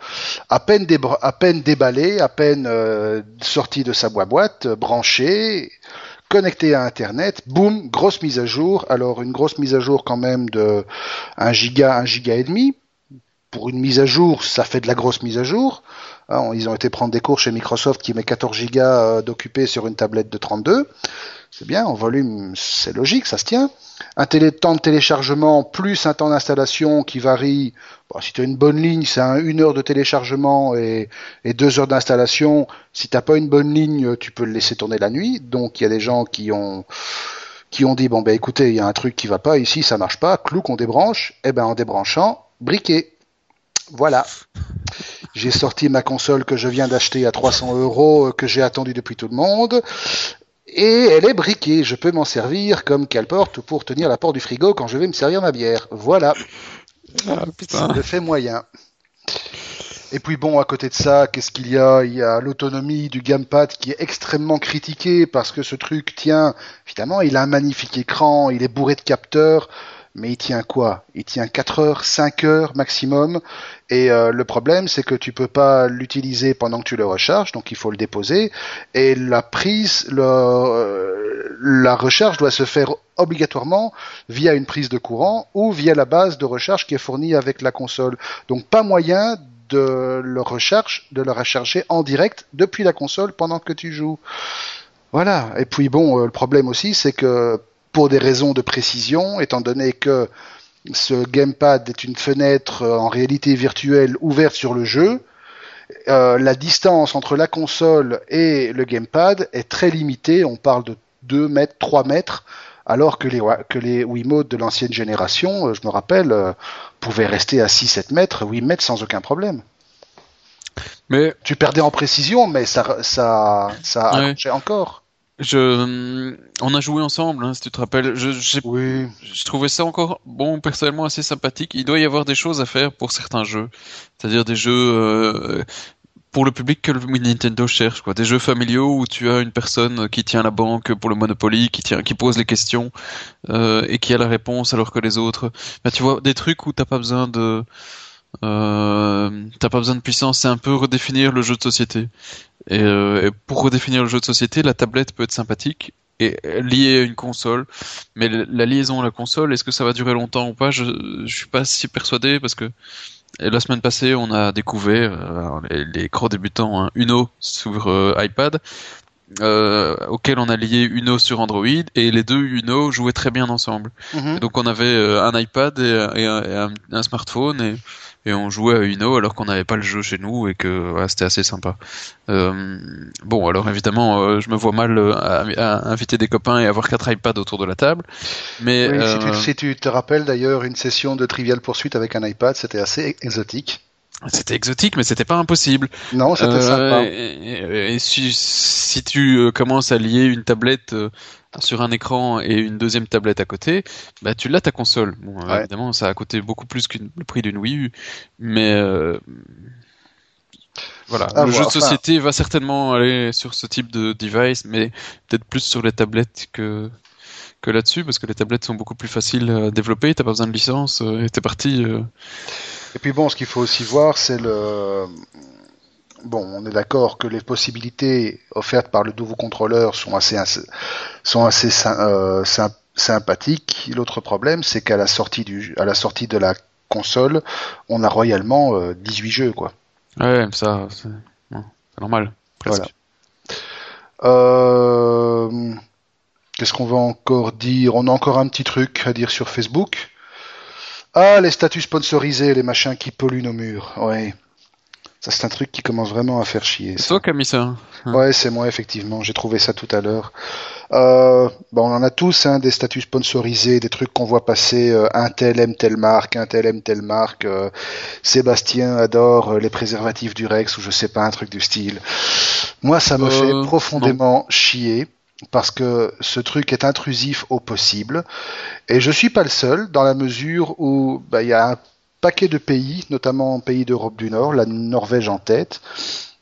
à peine à peine déballé, à peine euh, sorti de sa boîte, branché, connecté à Internet, boum, grosse mise à jour. Alors une grosse mise à jour quand même de 1 giga, 1 giga et demi. Pour une mise à jour, ça fait de la grosse mise à jour. Hein, ils ont été prendre des cours chez Microsoft qui met 14 gigas euh, d'occupé sur une tablette de 32. C'est bien, en volume, c'est logique, ça se tient un temps de téléchargement plus un temps d'installation qui varie. si tu as une bonne ligne, c'est une heure de téléchargement et, deux heures d'installation. Si tu n'as pas une bonne ligne, tu peux le laisser tourner la nuit. Donc il y a des gens qui ont qui ont dit bon ben écoutez, il y a un truc qui va pas ici, ça marche pas, clou qu'on débranche. Et eh ben en débranchant, briquet. Voilà. J'ai sorti ma console que je viens d'acheter à 300 euros, que j'ai attendu depuis tout le monde et elle est briquée. Je peux m'en servir comme qu'elle porte pour tenir la porte du frigo quand je vais me servir ma bière. Voilà. Ah, putain. Le fait moyen. Et puis bon, à côté de ça, qu'est-ce qu'il y a? Il y a l'autonomie du gamepad qui est extrêmement critiquée parce que ce truc tient, évidemment, il a un magnifique écran, il est bourré de capteurs, mais il tient quoi? Il tient 4 heures, 5 heures maximum. Et euh, le problème, c'est que tu peux pas l'utiliser pendant que tu le recharges, donc il faut le déposer. Et la prise, le, euh, la recharge doit se faire obligatoirement via une prise de courant ou via la base de recharge qui est fournie avec la console. Donc pas moyen de le recharge, de le recharger en direct depuis la console pendant que tu joues. Voilà. Et puis bon, euh, le problème aussi, c'est que pour des raisons de précision, étant donné que ce gamepad est une fenêtre euh, en réalité virtuelle ouverte sur le jeu, euh, la distance entre la console et le gamepad est très limitée. On parle de 2 mètres, 3 mètres, alors que les, que les Wiimote de l'ancienne génération, euh, je me rappelle, pouvaient rester à 6-7 mètres, 8 mètres sans aucun problème. Mais tu perdais en précision, mais ça, ça, ça encore. Je, on a joué ensemble, hein, si tu te rappelles. Je, oui. je trouvais ça encore, bon, personnellement assez sympathique. Il doit y avoir des choses à faire pour certains jeux, c'est-à-dire des jeux euh, pour le public que le Nintendo cherche, quoi. Des jeux familiaux où tu as une personne qui tient la banque pour le Monopoly, qui tient, qui pose les questions euh, et qui a la réponse alors que les autres. Bah, tu vois, des trucs où t'as pas besoin de euh, t'as pas besoin de puissance, c'est un peu redéfinir le jeu de société. Euh, et, pour redéfinir le jeu de société, la tablette peut être sympathique et liée à une console. Mais la liaison à la console, est-ce que ça va durer longtemps ou pas? Je, je suis pas si persuadé parce que la semaine passée, on a découvert euh, les, gros débutants hein, Uno sur euh, iPad. Euh, auquel on a lié Uno sur Android et les deux Uno jouaient très bien ensemble. Mhm. Donc on avait un iPad et, un, un, smartphone et et on jouait à Uno alors qu'on n'avait pas le jeu chez nous et que c'était assez sympa. Euh, bon, alors évidemment, euh, je me vois mal euh, à, inviter des copains et avoir quatre iPads autour de la table. Mais si, tu, te rappelles d'ailleurs une session de Trivial Poursuite avec un iPad, c'était assez exotique. C'était exotique, mais c'était pas impossible. Non, c'était sympa. Et, si, si, tu commences à lier une tablette sur un écran et une deuxième tablette à côté, bah tu l'as ta console. Bon, évidemment, ça a coûté beaucoup plus que le prix d'une Wii U, mais euh, voilà, le jeu de société va certainement aller sur ce type de device, mais peut-être plus sur les tablettes que que là-dessus, parce que les tablettes sont beaucoup plus faciles à développer. T'as pas besoin de licence, euh, et t'es parti. Euh. Et puis bon, ce qu'il faut aussi voir, c'est le bon, on est d'accord que les possibilités offertes par le nouveau contrôleur sont assez, sont assez euh, sympathiques. L'autre problème, c'est qu'à la sortie du, à la sortie de la console, on a royalement 18 euh, jeux, quoi. Ouais, ça, c'est normal. Voilà. Euh, qu'est-ce qu'on va encore dire? On a encore un petit truc à dire sur Facebook. Ah, les statuts sponsorisés, les machins qui polluent nos murs. Ouais. Ça, c'est un truc qui commence vraiment à faire chier. C'est toi qui as mis ça hein. Ouais, c'est moi, effectivement. J'ai trouvé ça tout à l'heure. Euh, bon, on en a tous, hein, des statuts sponsorisés, des trucs qu'on voit passer. Euh, un tel aime telle marque, un tel aime telle marque. Euh, Sébastien adore euh, les préservatifs du Rex ou je sais pas, un truc du style. Moi, ça me fait profondément chier parce que ce truc est intrusif au possible. Et je suis pas le seul, dans la mesure où bah, il y a un paquet de pays, notamment pays d'Europe du Nord, la Norvège en tête,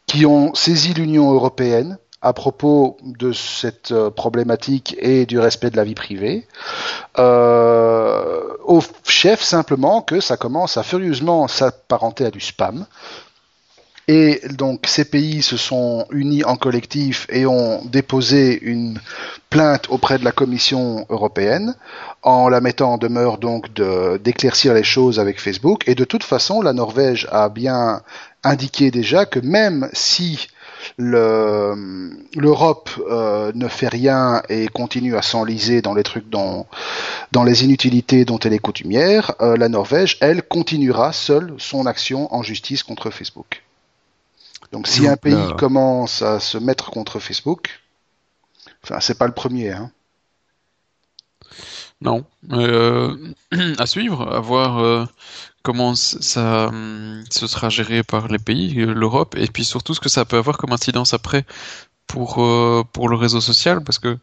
qui ont saisi l'Union européenne à propos de cette euh, problématique et du respect de la vie privée, euh, au chef simplement que ça commence à furieusement s'apparenter à du spam, et donc ces pays se sont unis en collectif et ont déposé une plainte auprès de la Commission européenne en la mettant en demeure donc d'éclaircir les choses avec Facebook. Et de toute façon, la Norvège a bien indiqué déjà que même si l'Europe euh, ne fait rien et continue à s'enliser dans les trucs dans, dans les inutilités dont elle est coutumière, euh, la Norvège, elle, continuera seule son action en justice contre Facebook. Donc si un pays commence à se mettre contre Facebook, enfin c'est pas le premier. Hein. Non, euh, à suivre, à voir euh, comment ça hum, ce sera géré par les pays, euh, l'Europe, et puis surtout ce que ça peut avoir comme incidence après pour pour le réseau social, parce que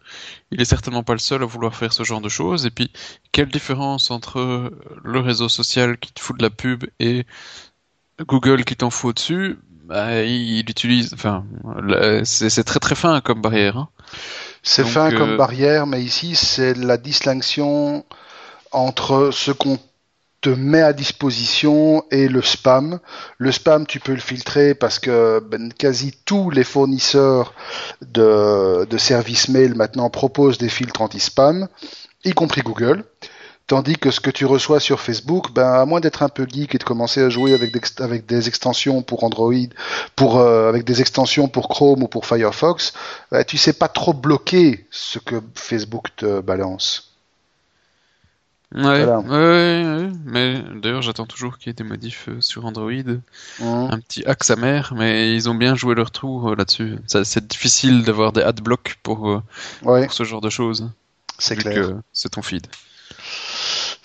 il est certainement pas le seul à vouloir faire ce genre de choses. Et puis quelle différence entre le réseau social qui te fout de la pub et Google qui t'en fout dessus bah, il utilise, enfin, c'est très très fin comme barrière. Hein. C'est fin comme euh, barrière, mais ici c'est la distinction entre ce qu'on te met à disposition et le spam. Le spam, tu peux le filtrer parce que ben, quasi tous les fournisseurs de, de services mail maintenant proposent des filtres anti-spam, y compris Google. Tandis que ce que tu reçois sur Facebook, ben, à moins d'être un peu geek et de commencer à jouer avec des, avec des extensions pour Android, pour, euh, avec des extensions pour Chrome ou pour Firefox, ben, tu sais pas trop bloquer ce que Facebook te balance. Ouais, ouais, mais d'ailleurs j'attends toujours qu'il y ait des modifs euh, sur Android, mmh. un petit axe amer, mais ils ont bien joué leur tour euh, là-dessus. C'est difficile d'avoir des adblocks pour, pour ce genre de choses. C'est clair. C'est ton feed.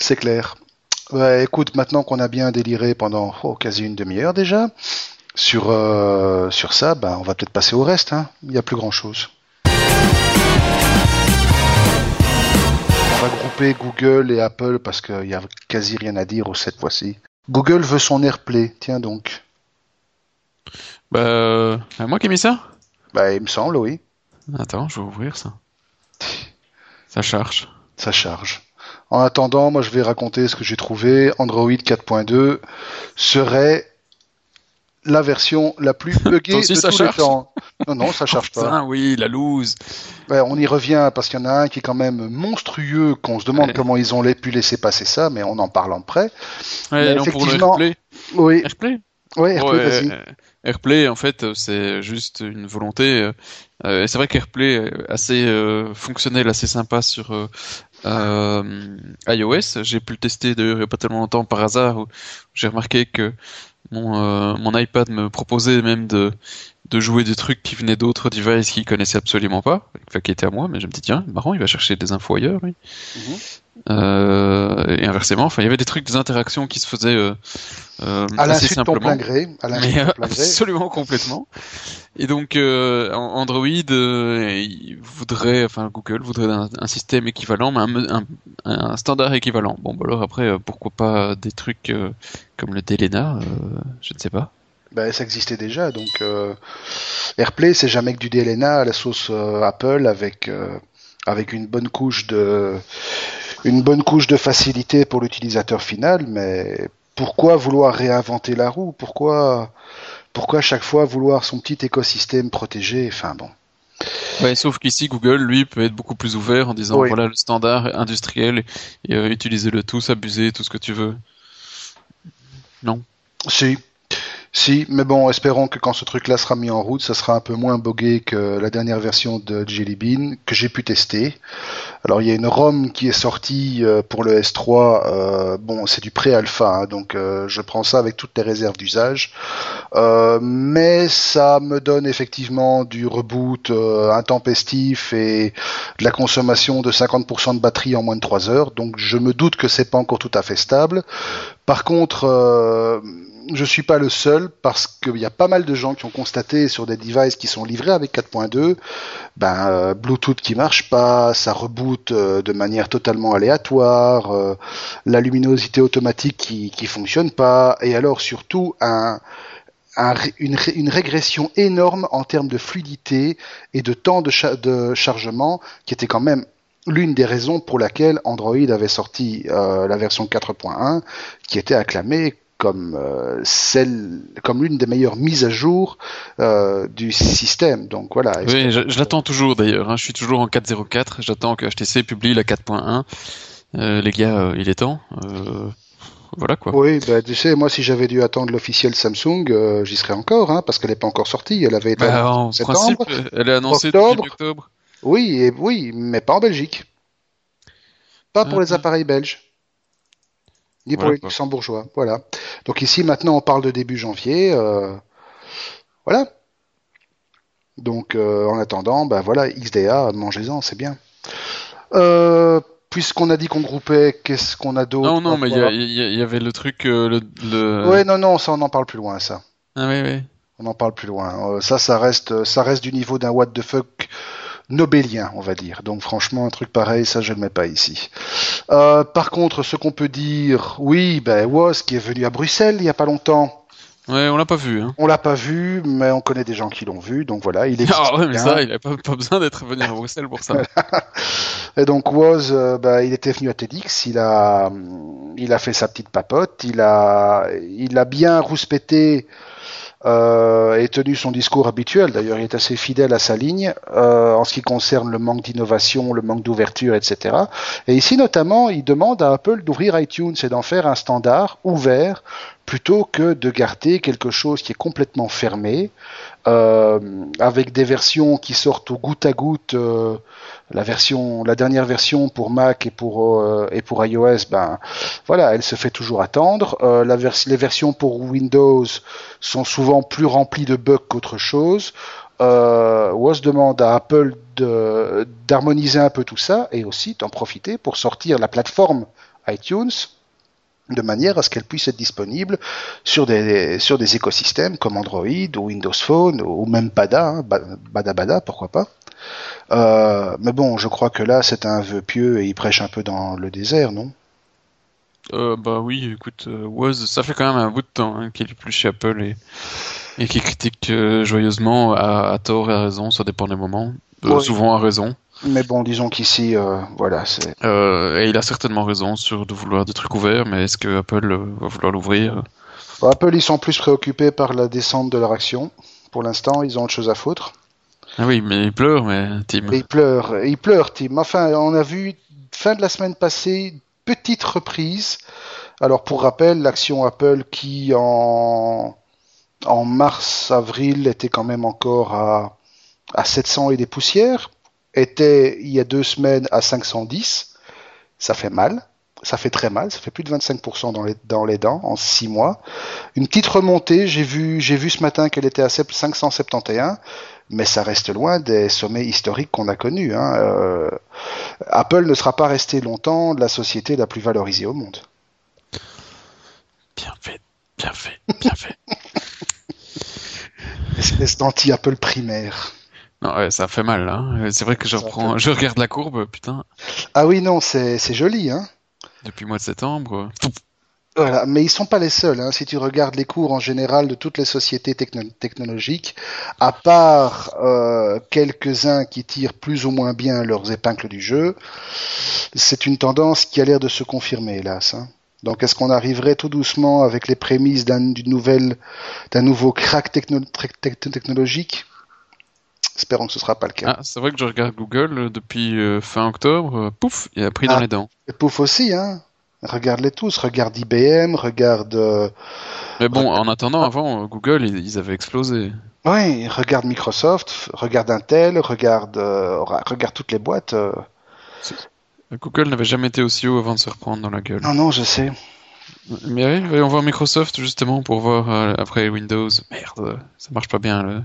C'est clair. écoute, maintenant qu'on a bien déliré pendant oh, quasi une demi-heure déjà sur euh, sur ça, ben, on va peut-être passer au reste. Hein. Il n'y a plus grand-chose. On va grouper Google et Apple parce qu'il n'y a quasi rien à dire cette fois-ci. Google veut son AirPlay, tiens donc. Bah, euh, moi qui ai mis ça? Bah, il me semble, oui. Attends, je vais ouvrir ça. Ça charge. Ça charge. En attendant, moi je vais raconter ce que j'ai trouvé. Android 4.2 serait la version la plus buggée de tous les temps. Non, non, ça charge pas. Oui, la loose. on y revient parce qu'il y en a un qui est quand même monstrueux, qu'on se demande comment ils ont pu laisser passer ça, mais on en parle en près. Ouais, effectivement, pour le Oui. Airplay? Oui, Airplay, vas-y. Airplay, en fait, c'est juste une volonté. Euh, c'est vrai qu'Airplay est assez euh, fonctionnel, assez sympa sur euh, iOS. J'ai pu le tester d'ailleurs il n'y a pas tellement longtemps par hasard où j'ai remarqué que mon, euh, mon iPad me proposait même de, de jouer des trucs qui venaient d'autres devices qu'il connaissait absolument pas, enfin qui étaient à moi, mais je me dis tiens, marrant, il va chercher des infos ailleurs, oui. Mhm. Euh, et inversement, enfin, il y avait des trucs, des interactions qui se faisaient euh, euh, à assez simplement, plein gré, à mais euh, absolument complètement. Et donc Android voudrait, enfin Google voudrait un, système équivalent, mais un, un, standard équivalent. Bon, bah alors après, pourquoi pas des trucs comme le Delena, je ne sais pas. Ben, ça existait déjà, donc AirPlay, c'est jamais que du DLNA à la sauce Apple avec avec une bonne couche de une bonne couche de facilité pour l'utilisateur final, mais pourquoi vouloir réinventer la roue? Pourquoi Pourquoi chaque fois vouloir son petit écosystème protégé? Enfin bon. Ouais, sauf qu'ici, Google, lui, peut être beaucoup plus ouvert en disant, voilà le standard industriel, et euh, utilisez-le tous, abusez, tout ce que tu veux. Non? Si, si, mais bon, espérons que quand ce truc-là sera mis en route, ça sera un peu moins bogué que la dernière version de Jelly Bean que j'ai pu tester. Alors il y a une ROM qui est sortie euh, pour le S3. Euh, bon, c'est du pré-alpha, hein, donc euh, je prends ça avec toutes les réserves d'usage. mais ça me donne effectivement du reboot intempestif et de la consommation de 50% de batterie en moins de 3 heures. Donc je me doute que c'est pas encore tout à fait stable. Par contre je suis pas le seul parce qu'il y a pas mal de gens qui ont constaté sur des devices qui sont livrés avec 4.2, ben euh, Bluetooth qui marche pas, ça reboot euh, de manière totalement aléatoire, euh, la luminosité automatique qui qui fonctionne pas, et alors surtout un, une, une, régression énorme en termes de fluidité et de temps de, de chargement qui était quand même l'une des raisons pour laquelle Android avait sorti la version 4.1 qui était acclamée comme euh, celle, comme l'une des meilleures mises à jour euh, du système. Donc voilà. Oui, je, l'attends toujours d'ailleurs. Hein. Je suis toujours en 4.04. J'attends que HTC publie la 4.1. Euh, les gars, il est temps. voilà quoi. Oui, bah, tu sais, moi si j'avais dû attendre l'officiel Samsung, j'y serais encore, hein, parce qu'elle n'est pas encore sortie. Elle avait été bah, en septembre, elle est annoncée octobre. octobre. Oui, et, oui, mais pas en Belgique. Pas pour les appareils belges ni pour les luxembourgeois. Voilà. Donc ici, maintenant, on parle de début janvier. Euh, voilà. Donc, euh, en attendant, ben voilà, XDA, mangez-en, c'est bien. Euh, puisqu'on a dit qu'on groupait, qu'est-ce qu'on a d'autre Non, non, mais il y, avait le truc, le, le... Ouais, non, non, ça, on en parle plus loin, ça. Ah oui, oui. On en parle plus loin. ça, ça reste, ça reste du niveau d'un what the fuck nobélien, on va dire. Donc franchement, un truc pareil, ça je ne le mets pas ici. Euh, par contre, ce qu'on peut dire, oui, ben Woz qui est venu à Bruxelles il y a pas longtemps. Ouais, on l'a pas vu. Hein. On l'a pas vu, mais on connaît des gens qui l'ont vu, donc voilà, il est. Ah ouais, mais ça, il a pas, besoin d'être venu à Bruxelles pour ça. Et donc Woz, euh, ben, il était venu à TEDx, il a, il a fait sa petite papote, il a, il a bien rouspété euh, et tenu son discours habituel. D'ailleurs, il est assez fidèle à sa ligne euh, en ce qui concerne le manque d'innovation, le manque d'ouverture, etc. Et ici, notamment, il demande à Apple d'ouvrir iTunes et d'en faire un standard ouvert plutôt que de garder quelque chose qui est complètement fermé, avec des versions qui sortent au goutte à goutte. Euh, la version, la dernière version pour Mac et pour euh, et pour iOS, ben voilà, elle se fait toujours attendre. Euh, la les versions pour Windows sont souvent plus remplies de bugs qu'autre chose. Euh, demande à Apple d'harmoniser un peu tout ça et aussi d'en profiter pour sortir la plateforme iTunes de manière à ce qu'elle puisse être disponible sur des, sur des écosystèmes comme Android ou Windows Phone ou même Bada, hein, Bada Bada, pourquoi pas. Euh, mais bon, je crois que là, c'est un vœu pieux et il prêche un peu dans le désert, non? Euh, Bah oui, écoute, euh, Woz, ça fait quand même un bout de temps hein, qu'il est plus chez Apple et, et qu'il critique joyeusement à, tort et à raison, ça dépend des moments. Souvent à raison. Mais bon, disons qu'ici, voilà, c'est. et il a certainement raison sur de vouloir des trucs ouverts, mais est-ce que Apple va vouloir l'ouvrir? Apple, ils sont plus préoccupés par la descente de leur action. Pour l'instant, ils ont autre chose à foutre. Ah oui, mais il pleure, mais Tim. il pleure, il pleure, Tim. Enfin, on a vu fin de la semaine passée petite reprise. Alors pour rappel, l'action Apple qui en en mars avril était quand même encore à à 700 et des poussières, était il y a deux semaines à 510. Ça fait mal ça fait très mal, ça fait plus de 25% dans les, dans les dents en 6 mois. Une petite remontée, j'ai vu, j'ai vu ce matin qu'elle était à 571 mais ça reste loin des sommets historiques qu'on a connus. Hein. Euh, Apple ne sera pas resté longtemps la société la plus valorisée au monde. Bien fait, bien fait, bien fait. Espèce d'anti-Apple primaire. Non, ouais, ça fait mal, hein. C'est vrai que je reprends, je regarde la courbe, putain. Ah oui, non, c'est joli, hein. Depuis le mois de septembre. Voilà, mais ils sont pas les seuls. Hein. Si tu regardes les cours en général de toutes les sociétés technologiques, à part euh, quelques-uns qui tirent plus ou moins bien leurs épingles du jeu, c'est une tendance qui a l'air de se confirmer, hélas. Hein. Donc est-ce qu'on arriverait tout doucement avec les prémices d'un d'une nouvelle d'un nouveau crack techno- tec- tec- technologique? Espérons que ce sera pas le cas. Ah, c'est vrai que je regarde Google euh, depuis euh, fin octobre, euh, pouf, il a pris dans Ah. les dents. Et Pouf aussi, hein. Regarde-les tous. Regarde IBM, regarde. euh, Mais bon, en attendant, avant, Google, ils, ils avaient explosé. Ouais, regarde Microsoft, regarde Intel, regarde, regarde toutes les boîtes. Google n'avait jamais été aussi haut avant de se reprendre dans la gueule. Non, non, je sais. Mais oui, voyons voir Microsoft justement pour voir après Windows. Merde, ça marche pas bien le,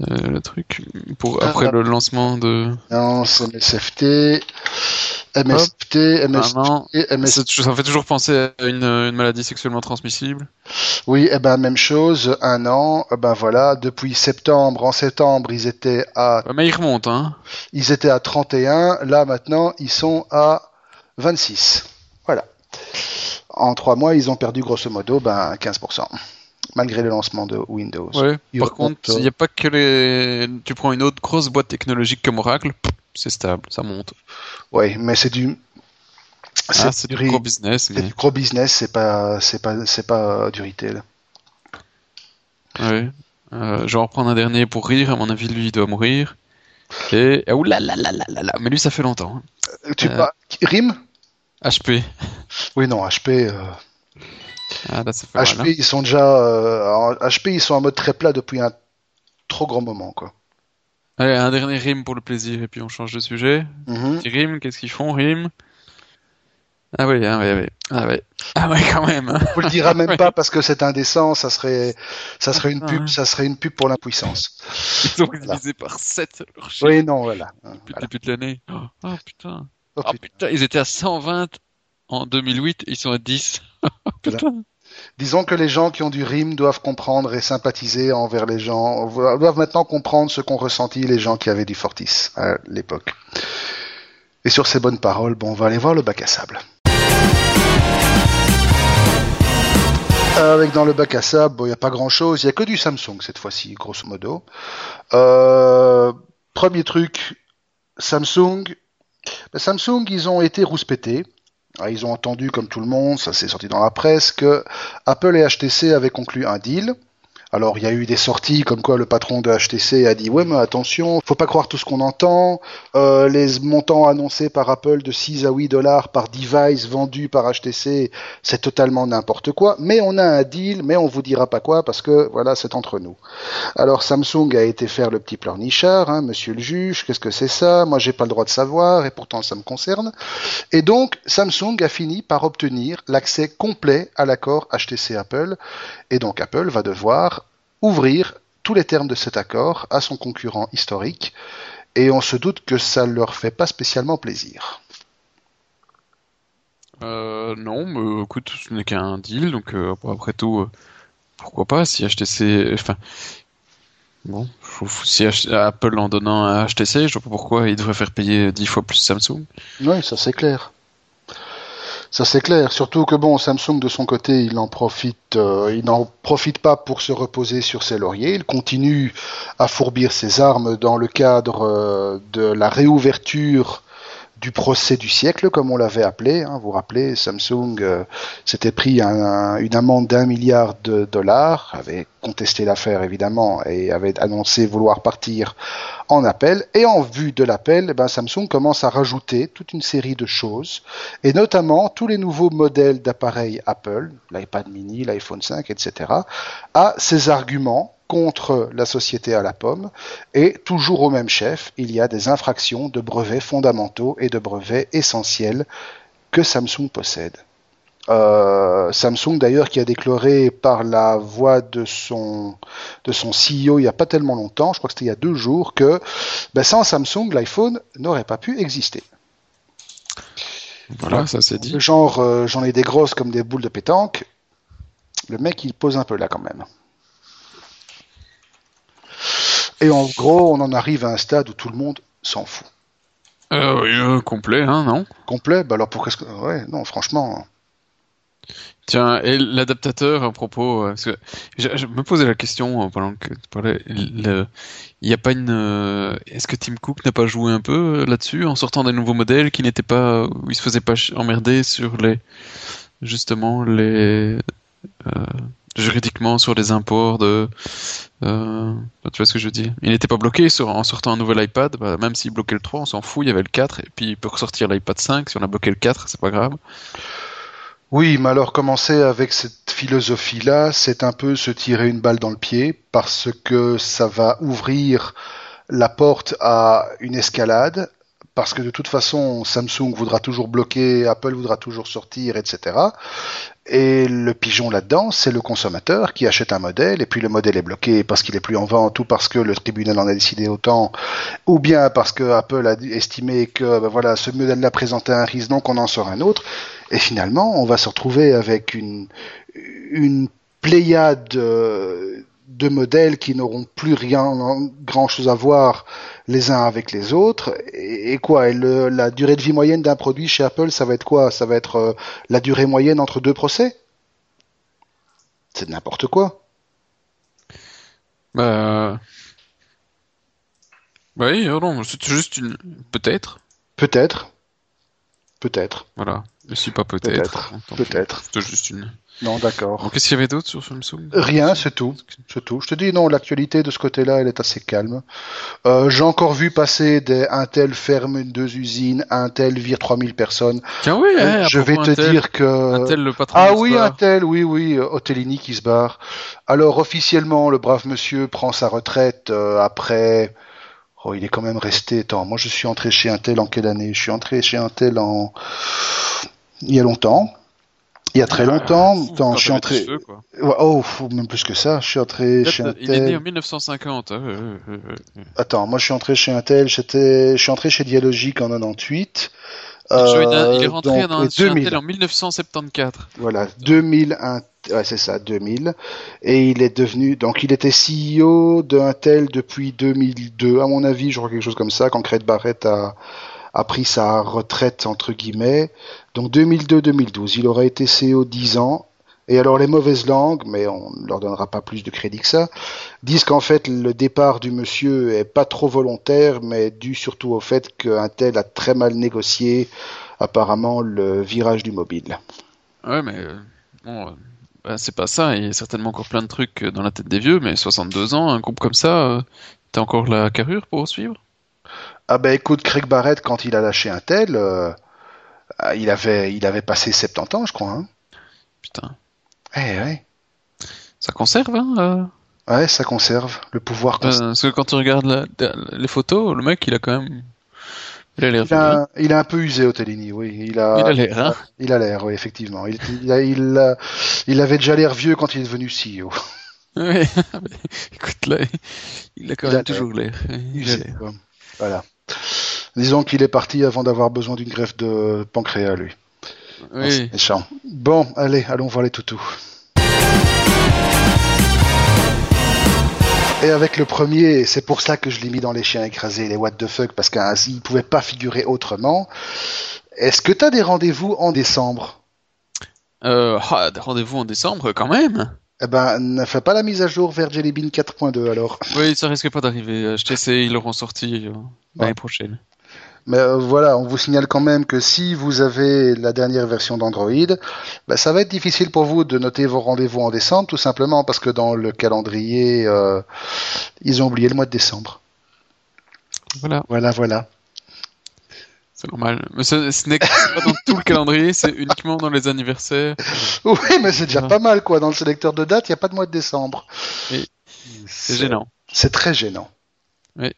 euh, le truc. Pour Ah, après ah. le lancement de. Non, c'est MSFT, MSFT, Ah MSFT, non, MS... c'est- ça fait toujours penser à une, une maladie sexuellement transmissible. Oui, eh ben même chose. Un an. eh ben voilà. Depuis septembre, en septembre, ils étaient à, mais il remonte, hein. ils étaient à 31. Là maintenant, ils sont à 26. Voilà. En trois mois, ils ont perdu grosso modo ben 15%, malgré le lancement de Windows. Ouais. Par contre, il n'y a pas que les. Tu prends une autre grosse boîte technologique comme Oracle, c'est stable, ça monte. Ouais, mais c'est du, Ah, c'est du ri- gros business, c'est mais. du gros business, c'est pas, c'est pas, c'est pas du retail. Ouais. Euh, je vais en reprendre un dernier pour rire. À mon avis, lui, il doit mourir. Et. Ah, oula là là là là là. Mais lui, ça fait longtemps. hein. Tu Euh. pas, RIM? HP. Oui, non, HP, euh, Ah, HP, mal. hein. ils sont déjà, euh, en- HP, ils sont en mode très plat depuis un trop grand moment, quoi. Allez, un dernier rime pour le plaisir, et puis on change de sujet. Mhm. Petit rime, qu'est-ce qu'ils font, rime? Ah oui, ah oui, ah oui. Ah ouais. Ah quand même. hein. On le dira même Ouais. pas parce que c'est indécent, ça serait, ça serait une Ah, pub, ouais. ça serait une pub pour l'impuissance. Ils ont Voilà. divisé par 7 leur chiffre Oui, non, voilà. depuis le Voilà. début de l'année. Oh, oh, putain. Oh, Oh putain. putain, ils étaient à 120 en 2008, ils sont à 10. Oh, putain. Disons que les gens qui ont du RIM doivent comprendre et sympathiser envers les gens, doivent maintenant comprendre ce qu'ont ressenti les gens qui avaient du Fortis à l'époque. Et sur ces bonnes paroles, bon, on va aller voir le bac à sable. Avec dans le bac à sable, il n'y a pas grand chose, il n'y a que du Samsung cette fois-ci, grosso modo. Euh, premier truc, Samsung. Samsung, ils ont été rouspétés. Ah, Ils ont entendu, comme tout le monde, ça s'est sorti dans la presse, que Apple et HTC avaient conclu un deal. Alors, il y a eu des sorties comme quoi le patron de HTC a dit ouais, mais attention, faut pas croire tout ce qu'on entend. Euh, les montants annoncés par Apple de 6 à 8 dollars par device vendu par HTC, c'est totalement n'importe quoi. Mais on a un deal, mais on vous dira pas quoi parce que voilà, c'est entre nous. Alors Samsung a été faire le petit pleurnichard, hein, monsieur le juge, qu'est-ce que c'est ça? Moi, j'ai pas le droit de savoir et pourtant ça me concerne. Et donc, Samsung a fini par obtenir l'accès complet à l'accord HTC Apple. Et donc, Apple va devoir ouvrir tous les termes de cet accord à son concurrent historique. Et on se doute que ça leur fait pas spécialement plaisir. Euh, non, mais écoute, ce n'est qu'un deal, donc euh, après tout, euh, pourquoi pas si HTC, enfin, bon, si H- Apple en donnant à HTC, je vois pas pourquoi il devrait faire payer 10 fois plus Samsung. Oui, ça c'est clair. Ça c'est clair. Surtout que bon, Samsung de son côté, il en profite, euh, il n'en profite pas pour se reposer sur ses lauriers. Il continue à fourbir ses armes dans le cadre euh, de la réouverture du procès du siècle, comme on l'avait appelé. Hein, vous vous rappelez, Samsung euh, s'était pris un- un- une amende d'un milliard de dollars, avait contesté l'affaire évidemment et avait annoncé vouloir partir en appel. Et en vue de l'appel, eh ben, Samsung commence à rajouter toute une série de choses, et notamment tous les nouveaux modèles d'appareils Apple, l'iPad mini, l'iPhone 5, etc., à ces arguments contre la société à la pomme. Et toujours au même chef, il y a des infractions de brevets fondamentaux et de brevets essentiels que Samsung possède. Euh, Samsung d'ailleurs qui a déclaré par la voix de son de son CEO il n'y a pas tellement longtemps, je crois que c'était il y a deux jours, que ben, sans Samsung l'iPhone n'aurait pas pu exister. Voilà, ça c'est dit. Genre euh, j'en ai des grosses comme des boules de pétanque. Le mec il pose un peu là quand même. Et en gros on en arrive à un stade où tout le monde s'en fout. Euh, oui, euh, complet, hein, non? Complet, bah alors pour qu'est-ce que ouais non franchement Tiens, et l'adaptateur à propos, euh, parce que je, je me posais la question euh, pendant que tu parlais, il n'y a pas une, est-ce que Tim Cook n'a pas joué un peu là-dessus en sortant des nouveaux modèles qui n'étaient pas, où il se faisait pas emmerder sur les, justement les euh, juridiquement sur les imports de. Euh, tu vois ce que je dire Il n'était pas bloqué en sortant un nouvel iPad, bah, même s'il bloquait le 3, on s'en fout, il y avait le 4, et puis il peut ressortir l'iPad 5, si on a bloqué le 4, c'est pas grave. Oui, mais alors commencer avec cette philosophie-là, c'est un peu se tirer une balle dans le pied, parce que ça va ouvrir la porte à une escalade, parce que de toute façon, Samsung voudra toujours bloquer, Apple voudra toujours sortir, etc. Et le pigeon là-dedans, c'est le consommateur qui achète un modèle et puis le modèle est bloqué parce qu'il est plus en vente ou parce que le tribunal en a décidé autant, ou bien parce que Apple a estimé que ben voilà ce modèle-là présentait un risque donc on en sort un autre. Et finalement, on va se retrouver avec une une pléiade de modèles qui n'auront plus rien grand chose à voir les uns avec les autres. Et, quoi et La durée de vie moyenne d'un produit chez Apple, ça va être quoi? Ça va être euh, la durée moyenne entre deux procès? C'est n'importe quoi. Bah... bah oui, oh non, c'est juste une... Peut-être. Peut-être. Peut-être. Voilà. Mais si pas peut-être. Peut-être. C'est juste une... Non, d'accord. Qu'est-ce qu'il y avait d'autre sur Samsung Rien, c'est tout. C'est tout. Je te dis, non, l'actualité de ce côté-là, elle est assez calme. Euh, J'ai encore vu passer des Intel ferme deux usines, Intel vire 3000 personnes. Tiens, oui, hein, je vais te dire que... Intel, le patron Ah oui, Intel, oui, oui, Otellini qui se barre. Alors, officiellement, le brave monsieur prend sa retraite euh, après... Oh, il est quand même resté. Attends, moi je suis entré chez Intel en quelle année? Je suis entré chez Intel en... Il y a longtemps. Il y a très longtemps, je suis entré. oh, même plus que ça. Je suis entré chez Intel. Il est né en 1950. Hein, Attends, moi je suis entré chez Intel. J'étais, je suis entré chez Dialogic en 98. Euh, il est rentré dans, chez Intel en 1974. Voilà, 2001. Ouais, c'est ça, 2000. Et il est devenu, donc il était CEO de Intel depuis 2002, à mon avis, je crois quelque chose comme ça, quand Craig Barrett a, a pris sa retraite entre guillemets. Donc 2002-2012, il aurait été CEO 10 ans. Et alors les mauvaises langues, mais on ne leur donnera pas plus de crédit que ça, disent qu'en fait le départ du monsieur est pas trop volontaire, mais dû surtout au fait qu'un tel a très mal négocié apparemment le virage du mobile. Ouais, mais euh, bon, euh, bah, c'est pas ça. Il y a certainement encore plein de trucs dans la tête des vieux, mais 62 ans, un groupe comme ça, euh, t'as encore la carrure pour suivre? Ah ben écoute, Craig Barrett, quand il a lâché un tel, euh, il, avait, il avait passé 70 ans, je crois. Hein. Putain. Eh ouais. Ça conserve, hein euh... Ouais, ça conserve. Le pouvoir euh, Parce que quand tu regardes les photos, le mec, il a quand même... Il a l'air. Il, il, a un peu usé Otellini, oui. Il a. Il a l'air, hein. Il a l'air, oui, effectivement. Il, il, il, avait déjà l'air vieux quand il est devenu CEO. Oui. Écoute là, il a quand même toujours l'air. Voilà. Disons qu'il est parti avant d'avoir besoin d'une greffe de pancréas, lui. Oui. méchant. Bon, allez, allons voir les toutous. Et avec le premier, c'est pour ça que je l'ai mis dans les chiens écrasés, les what the fuck, parce qu'il ne pouvait pas figurer autrement. Est-ce que tu as des rendez-vous en décembre? Euh, ah, Des rendez-vous en décembre quand même? Eh ben, ne fais pas la mise à jour vers Jelly Bean 4.2 alors. Oui, ça risque pas d'arriver. Je t'essaie, ils l'auront sorti euh, l'année prochaine. Mais euh, voilà, on vous signale quand même que si vous avez la dernière version d'Android, ben, ça va être difficile pour vous de noter vos rendez-vous en décembre, tout simplement parce que dans le calendrier, euh, ils ont oublié le mois de décembre. Voilà. Voilà, voilà. C'est normal. Mais ce, n'est pas dans tout le calendrier, c'est uniquement dans les anniversaires. Oui, mais c'est déjà pas mal, quoi. Dans le sélecteur de date, il n'y a pas de mois de décembre. C'est gênant. C'est très gênant. Oui.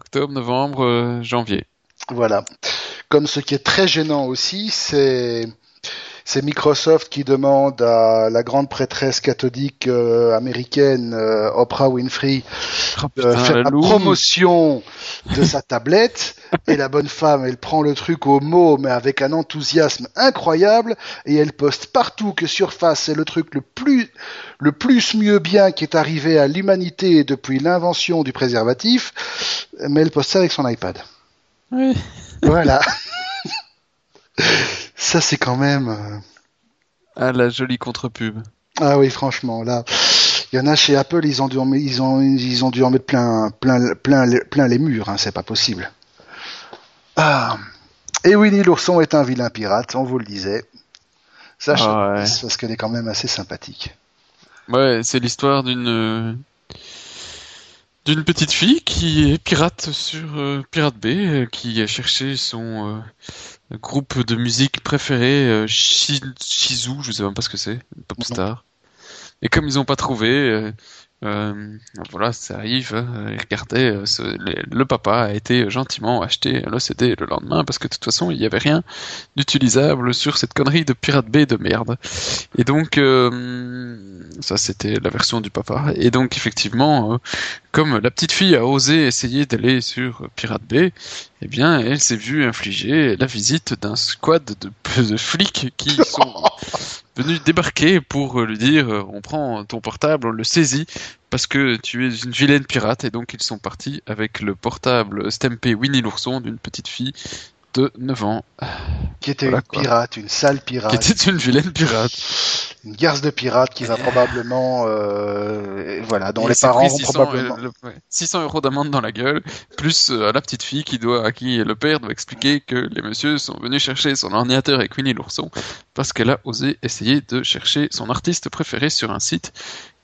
Octobre, novembre, euh, janvier. Voilà. Comme ce qui est très gênant aussi, c'est c'est Microsoft qui demande à la grande prêtresse catholique euh, américaine euh, Oprah Winfrey oh, de faire la, promotion de sa tablette et la bonne femme elle prend le truc au mot mais avec un enthousiasme incroyable et elle poste partout que Surface c'est le truc le plus le plus mieux bien qui est arrivé à l'humanité depuis l'invention du préservatif mais elle poste ça avec son iPad. Oui. Voilà. Ça, c'est quand même. Euh, ah, la jolie contre-pub. Ah oui, franchement, là. Il y en a chez Apple, ils ont dû en, ils ont, ils ont dû en mettre plein, plein, plein, plein les murs, hein, c'est pas possible. Ah. Et Winnie l'ourson est un vilain pirate, on vous le disait. Ça, je- Ah ouais. parce qu'elle est quand même assez sympathique. Ouais, c'est l'histoire d'une d'une petite fille qui est pirate sur euh, Pirate Bay, euh, qui a cherché son groupe de musique préféré, euh, Shi- Shizu, je sais même pas ce que c'est, une pop star. Et comme ils ont pas trouvé, euh, voilà, ça arrive. hein, regardez, euh, le, papa a été gentiment acheté le CD le lendemain parce que de toute façon il y avait rien d'utilisable sur cette connerie de Pirate Bay de merde. Et donc, euh, ça c'était la version du papa. Et donc, effectivement, euh, comme la petite fille a osé essayer d'aller sur Pirate Bay, eh bien, elle s'est vue infliger la visite d'un squad de, de flics qui sont venus débarquer pour lui dire euh, on prend ton portable, on le saisit parce que tu es une vilaine pirate. Et donc, ils sont partis avec le portable Stampé Winnie l'ourson d'une petite fille de 9 ans Qui était Voilà, une quoi. pirate, une sale pirate, qui était une vilaine pirate. une garce de pirate qui va probablement, euh, voilà, dont Et les c'est parents pris vont 600, probablement. euh, le- ouais, 600 euros d'amende dans la gueule, plus euh, à la petite fille qui doit, à qui le père doit expliquer que les messieurs sont venus chercher son ordinateur avec Winnie l'ourson parce qu'elle a osé essayer de chercher son artiste préféré sur un site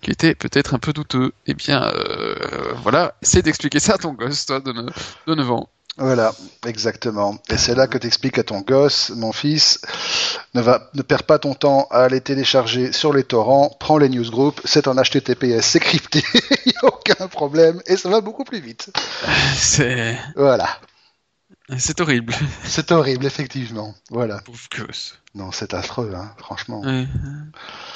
qui était peut-être un peu douteux. Eh bien, euh, voilà, essaie d'expliquer ça à ton gosse, toi, de, ne- de 9 ans. Voilà, exactement. Et c'est là que t'expliques à ton gosse, mon fils, ne va, ne perds pas ton temps à aller télécharger sur les torrents, prends les newsgroups, c'est en HTTPS, c'est crypté, il n'y a aucun problème, et ça va beaucoup plus vite. C'est, Voilà. c'est horrible, C'est horrible, effectivement. Voilà. pauvre gosse. Non, c'est affreux, hein, franchement. Ouais.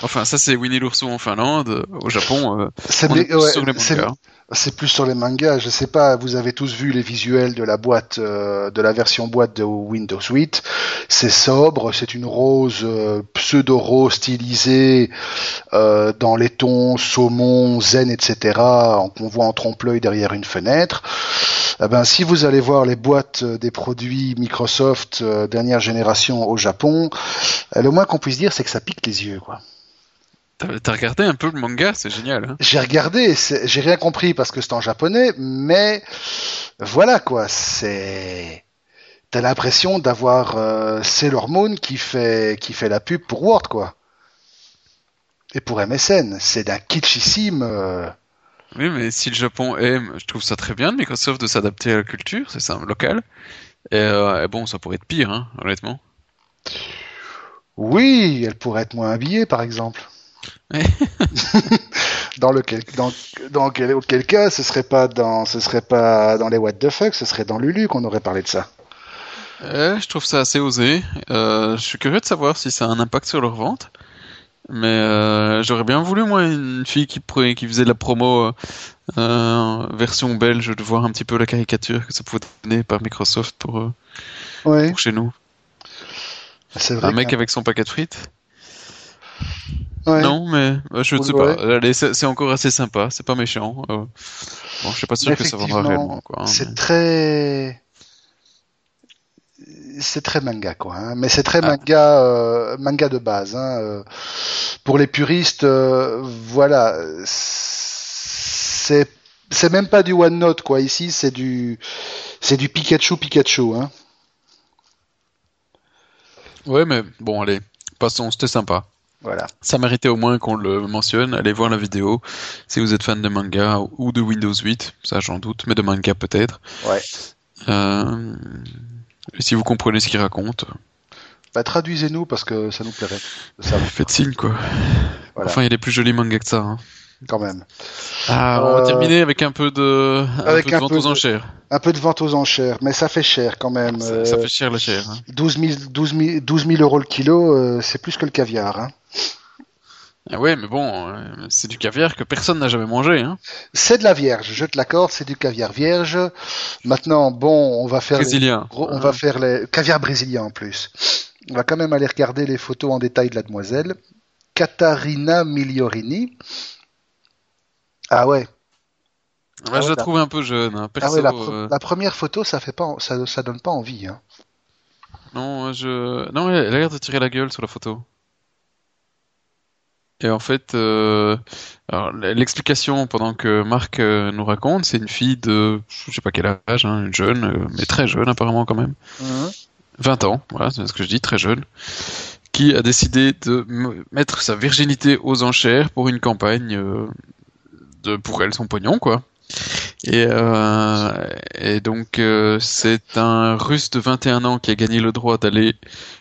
Enfin, ça c'est Winnie l'ourson en Finlande, au Japon, euh, C'est plus ouais, plus sur les mangas, je sais pas, vous avez tous vu les visuels de la boîte, euh, de la version boîte de Windows 8. C'est sobre, c'est une rose, euh, pseudo-rose stylisée euh, dans les tons saumon, zen, etc. qu'on voit en trompe-l'œil derrière une fenêtre. Eh ben, si vous allez voir les boîtes euh, des produits Microsoft euh, dernière génération au Japon, euh, le moins qu'on puisse dire, c'est que ça pique les yeux, quoi. T'as regardé un peu le manga, c'est génial. Hein J'ai regardé, j'ai rien compris parce que c'est en japonais, mais voilà quoi, c'est. T'as l'impression d'avoir euh, Sailor Moon qui fait qui fait la pub pour Word quoi. Et pour MSN, c'est d'un kitschissime. euh, Oui, mais si le Japon aime, je trouve ça très bien de Microsoft de s'adapter à la culture, c'est ça, local. Et, euh, et bon, ça pourrait être pire, hein, honnêtement. Oui, elle pourrait être moins habillée par exemple. Ouais. dans lequel dans dans quel, auquel cas ce serait pas dans ce serait pas dans les what the fuck, ce serait dans Lulu qu'on aurait parlé de ça. Euh, je trouve ça assez osé. Euh, je suis curieux de savoir si ça a un impact sur leur vente. Mais euh, j'aurais bien voulu, moi, une fille qui, qui faisait de la promo version belge, de voir un petit peu la caricature que ça pouvait donner par Microsoft pour, pour chez nous. C'est vrai. Un mec avec son paquet de frites ouais. Non, mais euh, je ne sais pas. C'est encore assez sympa, c'est pas méchant. Euh, bon, je suis pas sûr que ça vendra réellement, hein, C'est mais- très. C'est très manga, quoi. hein. Mais c'est très Ah. manga, euh, manga de base. hein, euh. Pour les puristes, voilà. C'est c'est même pas du One Note, quoi. Ici, c'est du c'est du Pikachu Pikachu. Hein. Ouais, mais bon, allez, passons, c'était sympa. Voilà. Ça méritait au moins qu'on le mentionne. Allez voir la vidéo si vous êtes fan de manga ou de Windows 8, ça j'en doute, mais de manga peut-être. Ouais. Euh, et si vous comprenez ce qu'il raconte, Bah, traduisez-nous parce que ça nous plairait. faites signe quoi. Voilà. Enfin, il y a des plus jolis mangas que ça. hein. Quand même. Ah, on va Euh, terminer avec un peu de, un avec peu de un vente peu aux de- enchères. Un peu de vente aux enchères, mais ça fait cher quand même. Ça, ça euh, fait cher la chair. hein. 12 000, 12 000, 12 000 euros le kilo, euh, c'est plus que le caviar. Hein. Ah ouais, mais bon, c'est du caviar que personne n'a jamais mangé. Hein. C'est de la vierge, je te l'accorde, c'est du caviar vierge. Maintenant, bon, on va faire les Brésilien. gros- on Hein. va faire les caviar brésilien en plus. On va quand même aller regarder les photos en détail de la demoiselle. Catarina Migliorini. Ah ouais. Ah je ouais, la trouve un peu jeune. hein. Perso, ah ouais, la, pre- euh, la première photo, ça fait pas, ça, ça donne pas envie. Hein. Non, je... non, elle a l'air de tirer la gueule sur la photo. Et en fait, euh, l'explication pendant que Marc euh, nous raconte, c'est une fille de, je sais pas quel âge, hein, une jeune, mais très jeune apparemment quand même, 20 ans, voilà, c'est ce que je dis, très jeune, qui a décidé de mettre sa virginité aux enchères pour une campagne de pour elle son pognon quoi. Et, euh, et donc euh, c'est un Russe de 21 ans qui a gagné le droit d'aller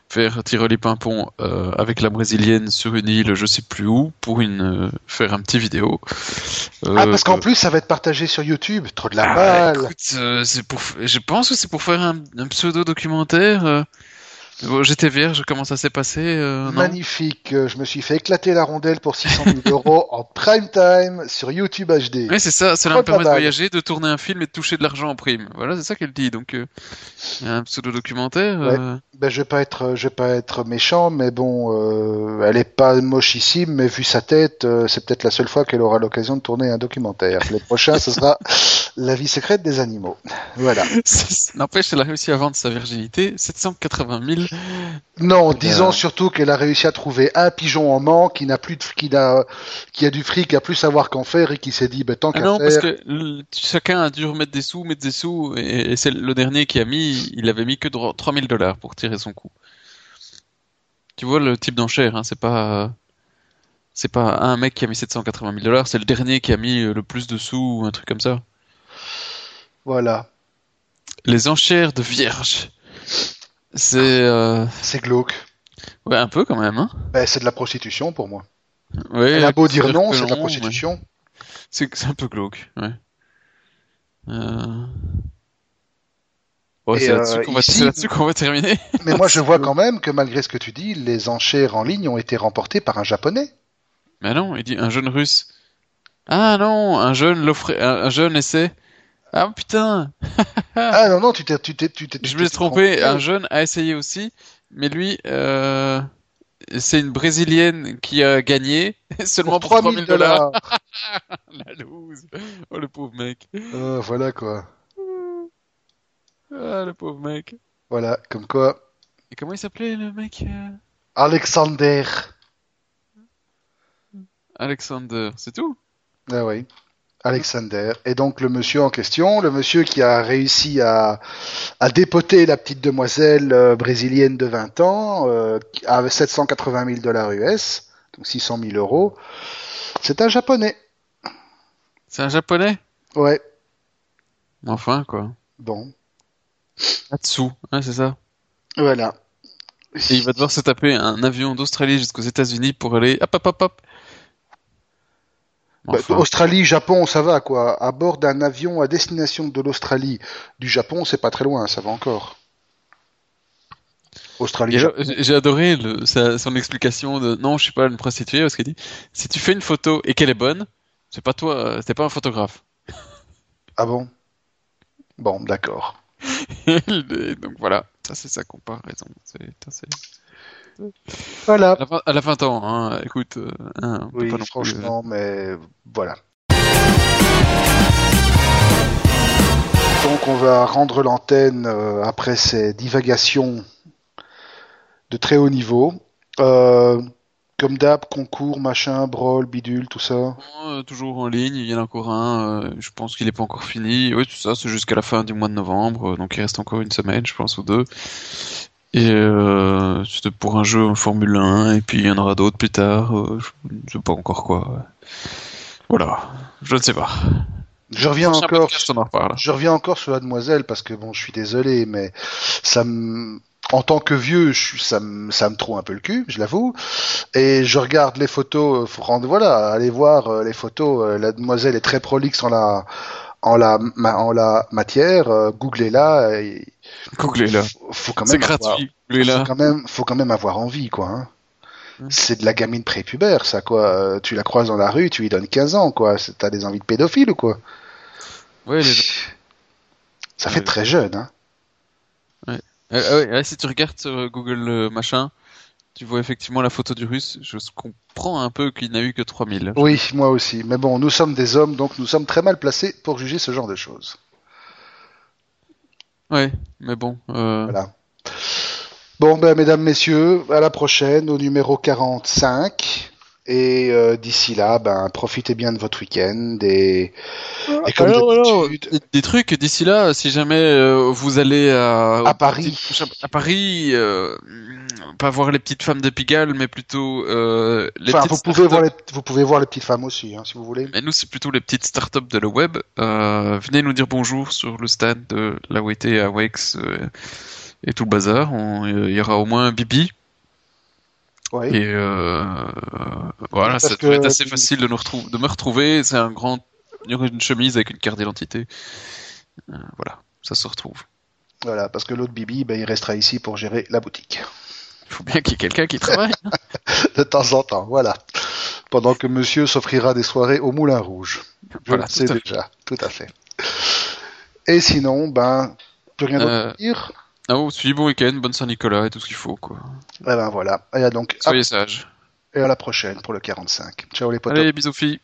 faire Tiroli Pimpon euh, avec la brésilienne sur une île, je sais plus où, pour une euh, faire un petit vidéo. Ah, Euh, parce qu'en plus, ça va être partagé sur YouTube. Trop de la ah, balle. écoute, euh, c'est pour, je pense que c'est pour faire un, un pseudo documentaire. J'étais vierge, comment ça s'est passé euh, Magnifique. Euh, Je me suis fait éclater la rondelle pour 600 000 euros en prime time sur YouTube HD. Oui, c'est ça, cela Trop me permet de voyager, de tourner un film et de toucher de l'argent en prime. Voilà, c'est ça qu'elle dit. Donc, euh, il y a un pseudo-documentaire. Ouais. euh, Ben, je vais pas être, je vais pas être méchant, mais bon, elle est pas mochissime, mais vu sa tête, c'est peut-être la seule fois qu'elle aura l'occasion de tourner un documentaire. Le prochain, ce sera La vie secrète des animaux. Voilà. N'empêche, elle a réussi à vendre sa virginité, 780 000. Non, Euh. disons surtout qu'elle a réussi à trouver un pigeon en manque qui n'a plus de, qui n'a, qui a du fric à plus savoir qu'en faire et qui s'est dit, ben, tant Ah qu'à non, faire. parce que le- chacun a dû remettre des sous, mettre des sous, et, et c'est le dernier qui a mis, il avait mis que dro- 3000 dollars pour tirer son coup. Tu vois le type d'enchère, hein, c'est pas, c'est pas un mec qui a mis 780 000 dollars, c'est le dernier qui a mis euh, le plus de sous ou un truc comme ça. Voilà. Les enchères de vierges. C'est, euh, C'est glauque. ouais, un peu quand même, hein. Ben, c'est de la prostitution pour moi. Ouais, Elle a beau dire non, c'est de la prostitution. ouais. C'est, un peu glauque, ouais. Euh... C'est là-dessus euh, qu'on va, ici- c'est là-dessus qu'on va terminer. Mais moi, je vois quand même que malgré ce que tu dis, les enchères en ligne ont été remportées par un japonais. Mais non, il dit un jeune russe. Ah non, un jeune l'offrait, un, un jeune essai. Ah putain, Ah non, non, tu t'es, tu t'es, tu t'es. je me suis trompé. Un jeune a essayé aussi, mais lui, euh, c'est une brésilienne qui a gagné seulement Pour pour 3000 3000 dollars. dollars. La loose. Oh le pauvre mec. Euh, voilà quoi. Ah le pauvre mec. Voilà, comme quoi. Et comment il s'appelait le mec euh Alexander. Alexander, c'est tout? Ah oui. Alexander. Et donc le monsieur en question, le monsieur qui a réussi à, à dépoter la petite demoiselle euh, brésilienne de 20 ans, euh, à 780 000 dollars US, donc 600 000 euros, c'est un japonais. C'est un japonais? Ouais. Enfin quoi. Bon. Là-dessous, hein, c'est ça. Voilà. Et il va devoir se taper un avion d'Australie jusqu'aux États-Unis pour aller hop hop hop hop. Bah, Australie, Japon, ça va quoi. À bord d'un avion à destination de l'Australie, du Japon, c'est pas très loin, ça va encore. Australie, j'ai adoré le, sa- son explication de non, je suis pas une prostituée parce qu'il dit si tu fais une photo et qu'elle est bonne, c'est pas toi, c'est pas un photographe. Ah bon? Bon, d'accord. Donc voilà, ça c'est sa comparaison. C'est c'est- Voilà. à la fin, à la fin temps, hein, écoute, euh, hein, Oui, pas non plus, franchement, mais voilà. Donc on va rendre l'antenne euh, après ces divagations de très haut niveau. Euh, comme d'hab, concours, machin, brawl, bidule, tout ça. euh, toujours en ligne, il y en a encore un, euh, je pense qu'il est pas encore fini. Oui, tout ça, c'est jusqu'à la fin du mois de novembre, euh, donc il reste encore une semaine, je pense, ou deux. Et euh, c'était pour un jeu en Formule 1, et puis il y en aura d'autres plus tard, euh, je sais pas encore quoi. Voilà, je ne sais pas. Je reviens encore. podcast, en. Je reviens encore sur la demoiselle parce que bon, je suis désolé, mais ça me, en tant que vieux, je ça me, ça me trouve un peu le cul, je l'avoue. Et je regarde les photos, euh, faut rendre, voilà, allez voir euh, les photos. euh, La demoiselle est très prolixe en la, en la, ma- en la matière. euh, Googlez-la. et Googlez-la. Faut, faut quand C'est même avoir, gratuit, googlez-la. faut quand même, faut quand même avoir envie, quoi. Hein. Mm. C'est de la gamine prépubère, ça, quoi. Euh, Tu la croises dans la rue, tu lui donnes 15 ans, quoi. C'est- T'as des envies de pédophile ou quoi Ouais, les... Ça fait Ouais. très jeune, hein. Euh, ah ouais, ouais, si tu regardes sur euh, Google euh, machin, tu vois effectivement la photo du russe. Je comprends un peu qu'il n'a eu que 3000. Oui, moi aussi. Mais bon, nous sommes des hommes, donc nous sommes très mal placés pour juger ce genre de choses. Ouais, mais bon. Euh... Voilà. Bon, ben, mesdames, messieurs, à la prochaine, au numéro 45. Et euh, d'ici là, ben, profitez bien de votre week-end. Et, et comme Alors, alors, d'habitude, des, des trucs d'ici là, si jamais euh, vous allez à, À Paris. à Paris, euh, pas voir les petites femmes de Pigalle, mais plutôt euh, les enfin, petites vous pouvez, voir les, vous pouvez voir les petites femmes aussi, hein, si vous voulez. Mais nous, c'est plutôt les petites startups de le web. Euh, venez nous dire bonjour sur le stand de la WT à Wex euh, et tout le bazar. Il y aura au moins un bibi. Oui. Et euh, voilà, ça que- devrait être assez facile de, nous retrouver, de me retrouver. C'est un grand, une chemise avec une carte d'identité. Euh, voilà, ça se retrouve. Voilà, parce que l'autre Bibi, ben, il restera ici pour gérer la boutique. Il faut bien qu'il y ait quelqu'un qui travaille. De temps en temps, voilà. Pendant que monsieur s'offrira des soirées au Moulin Rouge. Je Voilà, le sais déjà, tout à fait. Et sinon, ben, plus rien d'autre Euh, à dire? Ah, oh, suivi bon week-end, bonne Saint-Nicolas et tout ce qu'il faut, quoi. Eh ben voilà. Et donc, à, Soyez sages. et à la prochaine pour le 45. Ciao les potos. Allez, bisous filles.